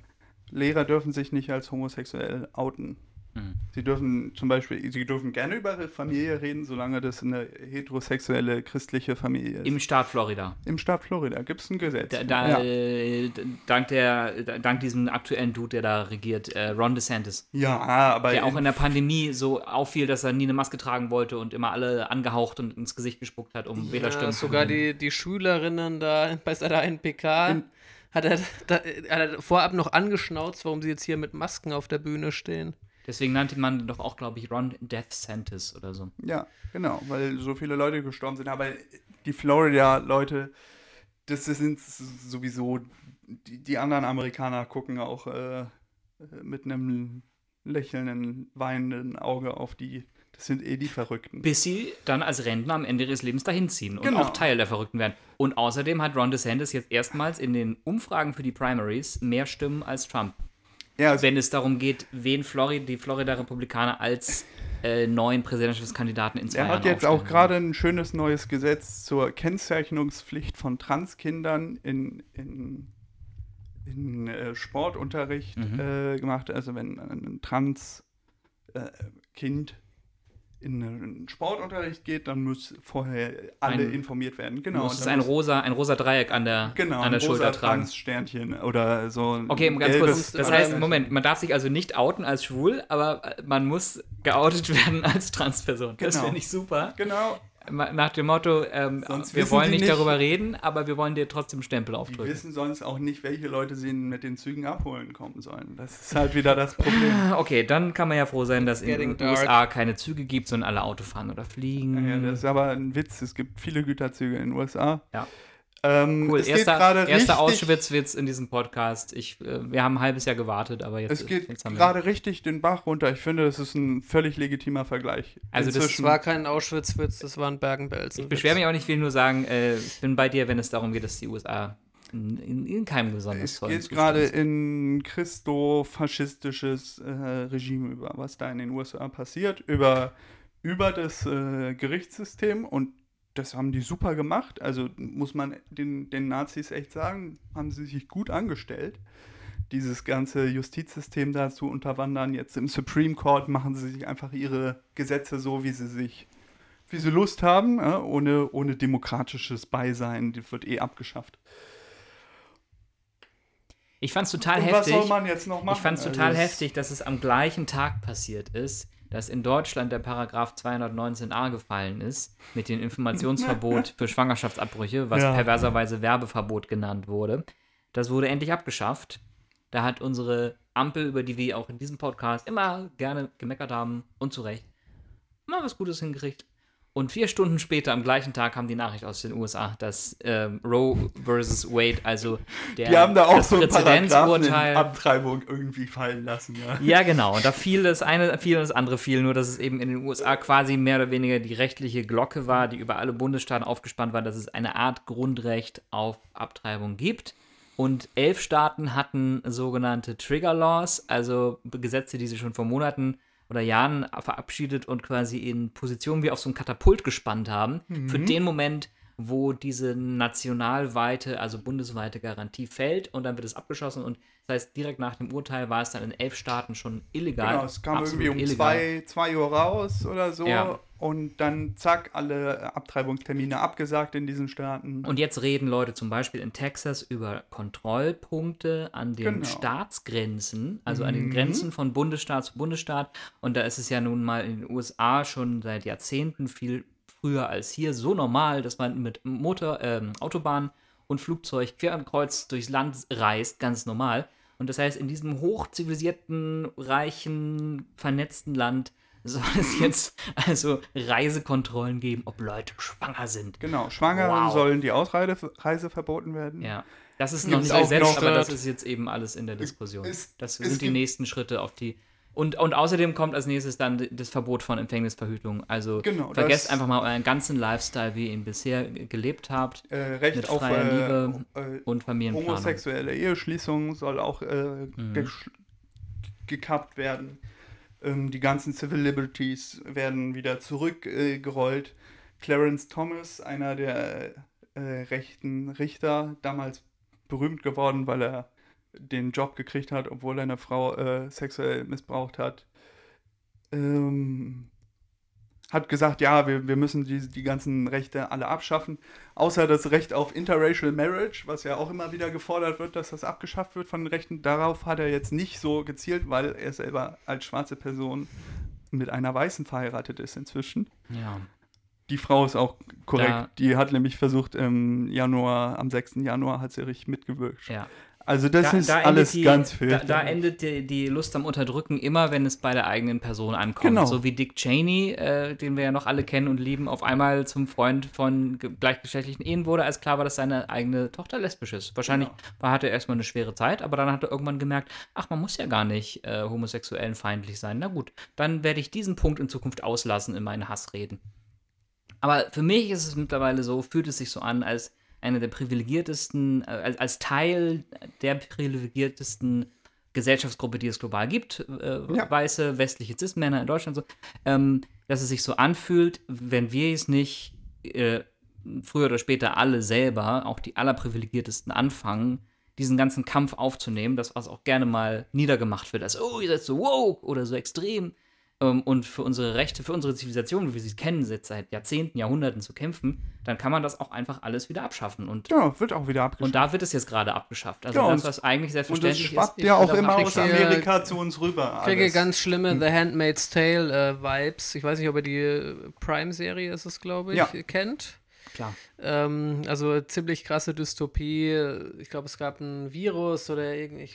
Lehrer dürfen sich nicht als homosexuell outen. Mhm. Sie dürfen zum Beispiel, sie dürfen gerne über ihre Familie reden, solange das eine heterosexuelle christliche Familie ist. Im Staat Florida. Im Staat Florida gibt es ein Gesetz. Da, da, ja. äh, dank, der, dank diesem aktuellen Dude, der da regiert, äh, Ron DeSantis, ja, aber der auch in- der Pandemie so auffiel, dass er nie eine Maske tragen wollte und immer alle angehaucht und ins Gesicht gespuckt hat, um Wählerstimmen Ja, zu sogar gewinnen. die, die Schülerinnen da bei seiner NPK In- hat er, da, hat er vorab noch angeschnauzt, warum sie jetzt hier mit Masken auf der Bühne stehen. Deswegen nannte man doch auch, glaube ich, Ron Death Santis oder so. Ja, genau, weil so viele Leute gestorben sind. Aber die Florida-Leute, das sind sowieso, die, die anderen Amerikaner gucken auch äh, mit einem lächelnden, weinenden Auge auf die. Das sind eh die Verrückten. Bis sie dann als Rentner am Ende ihres Lebens dahin ziehen und Genau. auch Teil der Verrückten werden. Und außerdem hat Ron DeSantis jetzt erstmals in den Umfragen für die Primaries mehr Stimmen als Trump. Ja, wenn es darum geht, wen Florida, die Florida-Republikaner als äh, neuen Präsidentschaftskandidaten in zwei Er Jahren hat jetzt auch gerade ein schönes neues Gesetz zur Kennzeichnungspflicht von Transkindern in, in, in äh, Sportunterricht Mhm. äh, gemacht. Also wenn ein Trans-Kind in einen Sportunterricht geht, dann muss vorher alle Ein- informiert werden. Genau, muss und es ein rosa, ein rosa Dreieck an der, genau, an der ein rosa Schulter tragen. Trans-Sternchen oder so. ein Okay, ganz kurz. Das heißt, Moment, man darf sich also nicht outen als schwul, aber man muss geoutet (laughs) werden als Transperson. Das Genau. finde ich super. Genau. Nach dem Motto, ähm, Sonst wir wollen nicht, nicht- darüber reden, aber wir wollen dir trotzdem Stempel Die aufdrücken. wissen sonst auch nicht, welche Leute sie mit den Zügen abholen kommen sollen. Das ist halt wieder das Problem. (laughs) Okay, dann kann man ja froh sein, dass in den dark. USA keine Züge gibt, sondern alle Auto fahren oder fliegen. Ja, das ist aber ein Witz. Es gibt viele Güterzüge in den USA. Ja. Ähm, Cool, es geht erster, gerade erster richtig, Auschwitz-Witz in diesem Podcast. Ich, äh, wir haben ein halbes Jahr gewartet, aber jetzt, Es geht jetzt haben wir. gerade richtig den Bach runter. Ich finde, das ist ein völlig legitimer Vergleich. Also das Das war kein Auschwitz-Witz, das war ein Bergen-Belsen. Ich beschwere mich auch nicht, will nur sagen, äh, ich bin bei dir, wenn es darum geht, dass die USA in, in, in keinem besonders es tollen geht gerade in christo-faschistisches äh, Regime über, was da in den USA passiert, über, über das äh, Gerichtssystem und das haben die super gemacht. Also muss man den, den Nazis echt sagen, haben sie sich gut angestellt. Dieses ganze Justizsystem da zu unterwandern. Jetzt im Supreme Court machen sie sich einfach ihre Gesetze so, wie sie sich, wie sie Lust haben, ohne, ohne demokratisches Beisein. Die wird eh abgeschafft. Ich fand es total Und was heftig. soll man jetzt noch machen? Ich fand es Also total es- heftig, dass es am gleichen Tag passiert ist, dass in Deutschland der Paragraph 219a gefallen ist, mit dem Informationsverbot (laughs) für Schwangerschaftsabbrüche, was Ja. perverserweise Werbeverbot genannt wurde. Das wurde endlich abgeschafft. Da hat unsere Ampel, über die wir auch in diesem Podcast immer gerne gemeckert haben, und zu Recht, mal was Gutes hingekriegt. Und vier Stunden später, am gleichen Tag, kam die Nachricht aus den USA, dass ähm, Roe versus Wade, also (laughs) der Die haben da auch so ein Präzedenzurteil. Abtreibung irgendwie fallen lassen, ja. Ja, genau. Und da fiel das eine, fiel das andere fiel, nur dass es eben in den USA quasi mehr oder weniger die rechtliche Glocke war, die über alle Bundesstaaten aufgespannt war, dass es eine Art Grundrecht auf Abtreibung gibt. Und elf Staaten hatten sogenannte Trigger Laws, also Gesetze, die sie schon vor Monaten oder Jahren verabschiedet und quasi in Positionen wie auf so ein Katapult gespannt haben, für den Moment, wo diese nationalweite, also bundesweite Garantie fällt und dann wird es abgeschossen und das heißt, direkt nach dem Urteil war es dann in elf Staaten schon illegal. Genau, es kam irgendwie um illegal. zwei, zwei Uhr raus oder so. Ja. Und dann zack, alle Abtreibungstermine abgesagt in diesen Staaten. Und jetzt reden Leute zum Beispiel in Texas über Kontrollpunkte an den Genau. Staatsgrenzen, also an den Mhm. Grenzen von Bundesstaat zu Bundesstaat. Und da ist es ja nun mal in den USA schon seit Jahrzehnten viel früher als hier so normal, dass man mit Motor, ähm, Autobahn und Flugzeug quer und kreuz durchs Land reist, ganz normal. Und das heißt, in diesem hochzivilisierten, reichen, vernetzten Land soll (laughs) es jetzt also Reisekontrollen geben, ob Leute schwanger sind. genau, Schwangeren Wow. sollen die Ausreise Reise verboten werden. Ja. Das ist noch nicht gesetzt, noch aber das ist jetzt eben alles in der Diskussion. Es- das sind die nächsten Schritte auf die. Und, und außerdem kommt als nächstes dann das Verbot von Empfängnisverhütung. Also Genau, vergesst einfach mal euren ganzen Lifestyle, wie ihr ihn bisher gelebt habt Äh, Recht Mit auf freier äh, Liebe äh, und Familienplanung. homosexuelle Eheschließung soll auch äh, Mhm. gekappt werden. Ähm, die ganzen Civil Liberties werden wieder zurückgerollt. Äh. Clarence Thomas, einer der äh, rechten Richter, damals berühmt geworden, weil er den Job gekriegt hat, obwohl er eine Frau äh, sexuell missbraucht hat, ähm, hat gesagt, ja, wir, wir müssen die, die ganzen Rechte alle abschaffen, außer das Recht auf Interracial Marriage, was ja auch immer wieder gefordert wird, dass das abgeschafft wird von den Rechten. Darauf hat er jetzt nicht so gezielt, weil er selber als schwarze Person mit einer Weißen verheiratet ist inzwischen. Ja. Die Frau ist auch korrekt. Da- die hat nämlich versucht, im Januar, am 6. Januar hat sie richtig mitgewirkt. ja. Also das ist endet alles die, ganz da, fürchterlich. da endet die, die Lust am Unterdrücken immer, wenn es bei der eigenen Person ankommt. Genau. So wie Dick Cheney, äh, den wir ja noch alle kennen und lieben, auf einmal zum Freund von ge- gleichgeschlechtlichen Ehen wurde, als klar war, dass seine eigene Tochter lesbisch ist. Wahrscheinlich Genau. war, hatte er erstmal eine schwere Zeit, aber dann hat er irgendwann gemerkt, ach, man muss ja gar nicht äh, homosexuellen feindlich sein. Na gut, dann werde ich diesen Punkt in Zukunft auslassen in meinen Hassreden. Aber für mich ist es mittlerweile so, fühlt es sich so an, als eine der privilegiertesten, äh, als, als Teil der privilegiertesten Gesellschaftsgruppe, die es global gibt, äh, Ja. weiße westliche Cis-Männer in Deutschland so, ähm, dass es sich so anfühlt, wenn wir es nicht äh, früher oder später alle selber, auch die allerprivilegiertesten, anfangen, diesen ganzen Kampf aufzunehmen, das was auch gerne mal niedergemacht wird, als oh, ihr seid so woke oder so extrem. Ähm, und für unsere Rechte, für unsere Zivilisation, wie wir sie kennen, jetzt seit Jahrzehnten, Jahrhunderten zu kämpfen, dann kann man das auch einfach alles wieder abschaffen. Und, ja, wird auch wieder abgeschafft. und da wird es jetzt gerade abgeschafft. Also Ja, das, und- was eigentlich Und das selbstverständlich schwappt ist. ja auch immer aus. Amerika Amerika zu uns rüber. Ich kriege ganz schlimme The Handmaid's Tale äh, Vibes. Ich weiß nicht, ob ihr die äh, Prime-Serie ist es, glaube ich, Ja. kennt. Klar. Ähm, also ziemlich krasse Dystopie. Ich glaube, es gab ein Virus oder irgendwie.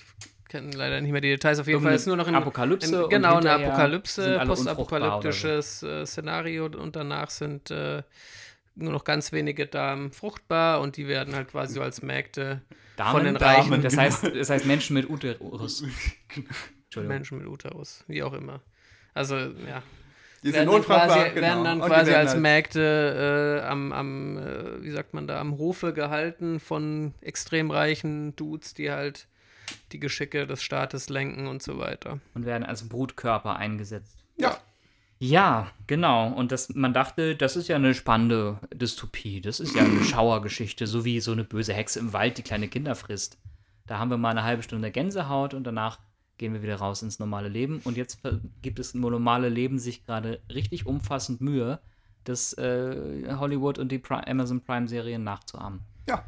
Ich kenne leider nicht mehr die Details. Auf jeden Fall ist nur noch in, Apokalypse in genau eine Apokalypse, postapokalyptisches äh, Szenario und danach sind äh, nur noch ganz wenige Damen fruchtbar und die werden halt quasi so als Mägde Damen, von den Damen, Reichen. Das heißt, das heißt Menschen mit Uterus. (laughs) Entschuldigung. Menschen mit Uterus, wie auch immer. Also, ja. Die sind werden dann unfruchtbar, quasi, genau. werden dann quasi werden als halt- Mägde äh, am, am äh, wie sagt man da, am Hofe gehalten von extrem reichen Dudes, die halt die Geschicke des Staates lenken und so weiter. Und werden als Brutkörper eingesetzt. Ja, Ja, genau. Und das, man dachte, das ist ja eine spannende Dystopie. Das ist ja eine (clears throat) Schauergeschichte, so wie so eine böse Hexe im Wald, die kleine Kinder frisst. Da haben wir mal eine halbe Stunde Gänsehaut und danach gehen wir wieder raus ins normale Leben. Und jetzt ver- gibt es im normale Leben sich gerade richtig umfassend Mühe, das äh, Hollywood und die Pri Amazon Prime-Serien nachzuahmen. ja,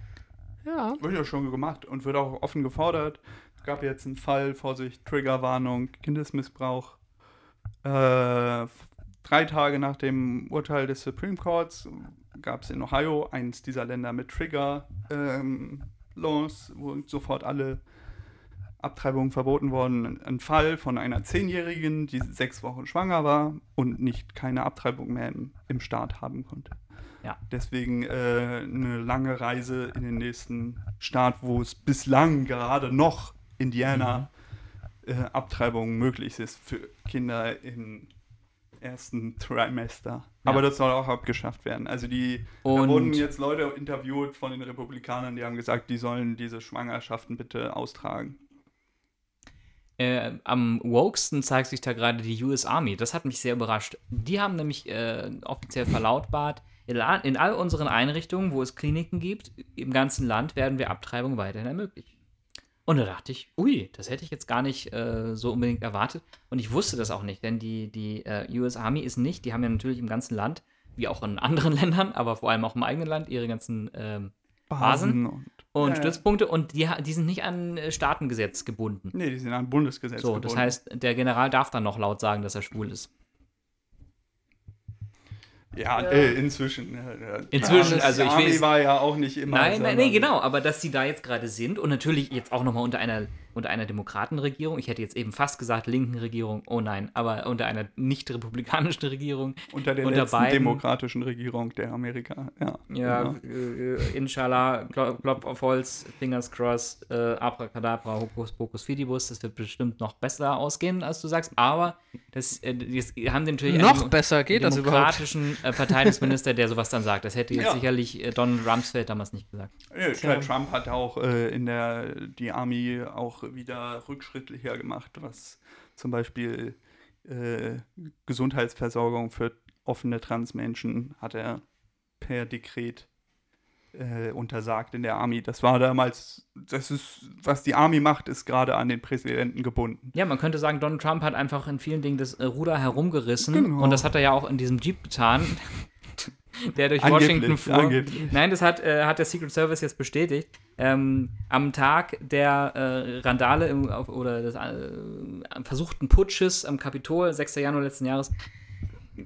Ja. wird ja schon gemacht und wird auch offen gefordert. Es gab jetzt einen Fall, Vorsicht, Triggerwarnung, Kindesmissbrauch. Äh, drei Tage nach dem Urteil des Supreme Courts gab es in Ohio eins dieser Länder mit Trigger ähm, wo sofort alle Abtreibung verboten worden. Ein Fall von einer Zehnjährigen, die sechs Wochen schwanger war und nicht keine Abtreibung mehr im, im Staat haben konnte. Ja. Deswegen äh, eine lange Reise in den nächsten Staat, wo es bislang gerade noch Indiana äh, Abtreibung möglich ist für Kinder im ersten Trimester. Aber das soll auch abgeschafft werden. Also die da wurden jetzt Leute interviewt von den Republikanern, die haben gesagt, die sollen diese Schwangerschaften bitte austragen. Äh, am wokesten zeigt sich da gerade die US Army. Das hat mich sehr überrascht. Die haben nämlich äh, offiziell verlautbart, in, all unseren Einrichtungen, wo es Kliniken gibt, im ganzen Land werden wir Abtreibung weiterhin ermöglichen. Und da dachte ich, ui, das hätte ich jetzt gar nicht äh, so unbedingt erwartet. Und ich wusste das auch nicht, denn die, die äh, US Army ist nicht, die haben ja natürlich im ganzen Land, wie auch in anderen (laughs) Ländern, aber vor allem auch im eigenen Land, ihre ganzen ähm, Basen und. und Ja, ja. Stützpunkte und die, die sind nicht an äh, Staatengesetz gebunden. Nee, die sind an Bundesgesetz So, das gebunden. heißt, der General darf dann noch laut sagen, dass er schwul ist. Ja, Äh, inzwischen. ja, ja. Inzwischen, ja, also die ich will Army jetzt- war ja auch nicht immer. Nein, nein, nee, genau, aber dass die da jetzt gerade sind und natürlich jetzt auch nochmal unter einer, unter einer Demokratenregierung, ich hätte jetzt eben fast gesagt linken Regierung, oh nein, aber unter einer nicht republikanischen Regierung, Unter der unter letzten beiden- demokratischen Regierung der Amerika. Ja, ja, genau. äh, inshallah, Klopf auf Holz, Fingers crossed, äh, Abracadabra, Hokus Pokus Fidibus, das wird bestimmt noch besser ausgehen, als du sagst, aber das, äh, das haben die natürlich Noch einen besser geht das demokratischen äh, Verteidigungsminister, der sowas dann sagt. Das hätte jetzt Ja. sicherlich äh, Donald Rumsfeld damals nicht gesagt. Ja, Trump hat auch äh, in der die Army auch wieder rückschrittlicher gemacht, was zum Beispiel äh, Gesundheitsversorgung für offene Transmenschen hat er per Dekret äh, untersagt in der Army. Das war damals, das ist, was die Army macht, ist gerade an den Präsidenten gebunden. Ja, man könnte sagen, Donald Trump hat einfach in vielen Dingen das äh, Ruder herumgerissen. Genau. Und das hat er ja auch in diesem Jeep getan, der durch Washington fuhr. angeblich. Nein, das hat, äh, hat der Secret Service jetzt bestätigt. Ähm, am Tag der äh, Randale im, auf, oder des äh, versuchten Putsches am Kapitol, 6. Januar letzten Jahres,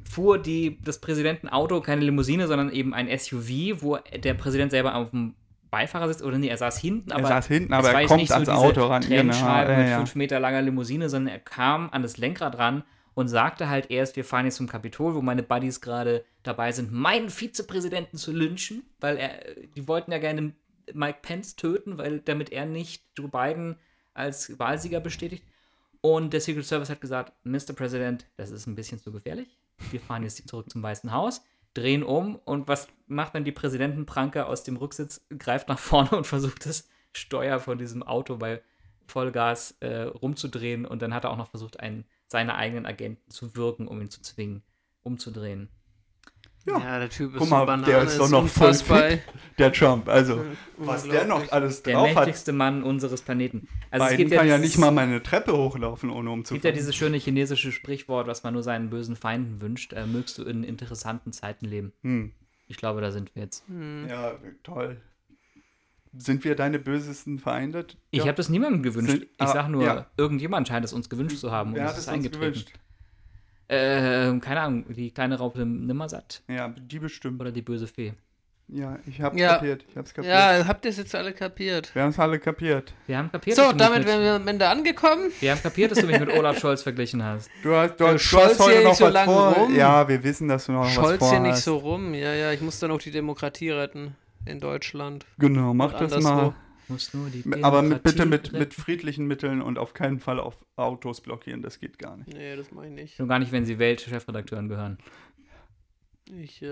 fuhr die, das Präsidentenauto keine Limousine, sondern eben ein SUV, wo der Präsident selber auf dem Beifahrersitz, oder nee, er saß hinten, aber saß hinten, aber er kommt nicht so ans diese Auto ran. Genau, Trennscheibe ja, mit ja. fünf Meter langer Limousine, sondern er kam an das Lenkrad ran und sagte halt erst, wir fahren jetzt zum Kapitol, wo meine Buddies gerade dabei sind, meinen Vizepräsidenten zu lynchen, weil er, die wollten ja gerne Mike Pence töten, weil damit er nicht Joe Biden als Wahlsieger bestätigt. Und der Secret Service hat gesagt, Mr. President, das ist ein bisschen zu gefährlich. Wir fahren jetzt zurück zum Weißen Haus, drehen um und was macht dann die Präsidentenpranke aus dem Rücksitz? Greift nach vorne und versucht das Steuer von diesem Auto bei Vollgas äh, rumzudrehen und dann hat er auch noch versucht, einen seiner eigenen Agenten zu wirken, um ihn zu zwingen, umzudrehen. Ja, der Typ ist Guck so mal, Banane, der ist doch noch voll fit, der Trump. Also, was der noch alles Der drauf hat. mächtigste Mann unseres Planeten. Also es Biden gibt ja kann ja dieses- nicht mal meine Treppe hochlaufen, ohne Es umzufallen. gibt ja dieses schöne chinesische Sprichwort, was man nur seinen bösen Feinden wünscht. Äh, mögst du in interessanten Zeiten leben. Hm. Ich glaube, da sind wir jetzt. Ja, toll. Sind wir deine bösesten Feinde? Ich ja. habe das niemandem gewünscht. Sind- ich ah, sag nur, ja. irgendjemand scheint es uns gewünscht zu haben. Wer und hat es es ist uns eingetreten. gewünscht? Äh, keine Ahnung, die kleine Raupe Nimmersatt Ja, die bestimmt. oder die böse Fee. Ja, ich hab's Ja. kapiert. Ich hab's kapiert. Ja, habt ihr es jetzt alle kapiert? Wir haben's alle kapiert. Wir haben kapiert, So, damit mit, wären wir am Ende angekommen. wir haben kapiert, dass du mich mit (laughs) Olaf Scholz verglichen hast. Du hast, du, hast- du Scholz hast heute hier noch nicht so was lange vor. rum. Ja, wir wissen, dass du noch was Scholz vorhast. hier nicht so rum. Ja, ja, ich muss dann auch die Demokratie retten in Deutschland. Genau, mach das mal. anderswo. Muss nur die Aber mit, bitte mit, mit friedlichen Mitteln und auf keinen Fall auf Autos blockieren. Das geht gar nicht. Nee, das mache ich nicht. Schon gar nicht, wenn sie Weltchefredakteuren gehören. Ich äh,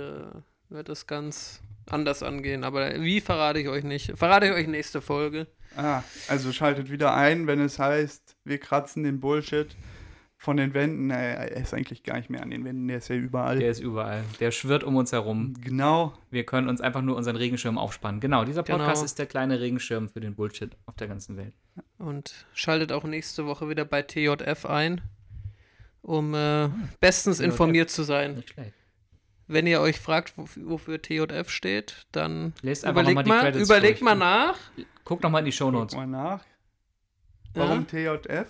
werde das ganz anders angehen. Aber wie verrate ich euch nicht? Verrate ich euch nächste Folge. Ah, also schaltet wieder ein, wenn es heißt, wir kratzen den Bullshit von den Wänden. Er ist eigentlich gar nicht mehr an den Wänden, der ist ja überall. Der ist überall. Der schwirrt um uns herum. genau. Wir können uns einfach nur unseren Regenschirm aufspannen. Genau, dieser Podcast Genau. ist der kleine Regenschirm für den Bullshit auf der ganzen Welt. Und schaltet auch nächste Woche wieder bei TJF ein, um äh, bestens TJF. informiert zu sein. Nicht schlecht. Wenn ihr euch fragt, wofür, wofür TJF steht, dann Lest überlegt mal, Credits überlegt mal nach. Guck nochmal in die Shownotes. Guck mal nach. Ja. Warum TJF?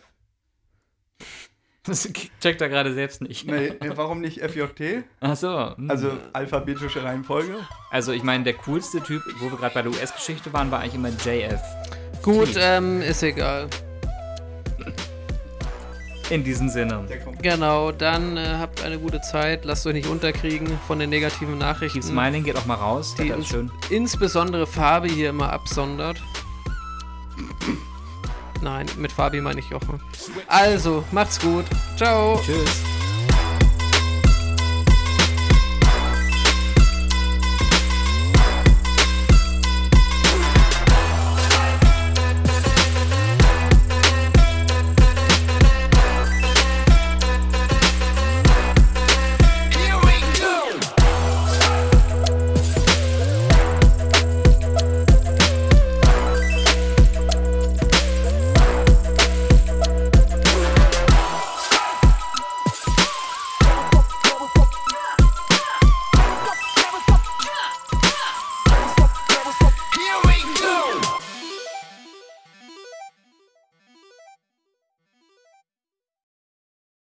Das checkt er gerade selbst nicht. Nee, warum nicht FJT? Ach so. Hm. Also alphabetische Reihenfolge. Also ich meine, der coolste Typ, wo wir gerade bei der US-Geschichte waren, war eigentlich immer JF. Gut, ähm, ist egal. In diesem Sinne. Genau, dann äh, habt eine gute Zeit. Lasst euch nicht unterkriegen von den negativen Nachrichten. Die Smiling geht auch mal raus. Die ins schön. insbesondere Farbe hier immer absondert. Nein, mit Fabi meine ich Jochen. Also, macht's gut. Ciao. Tschüss.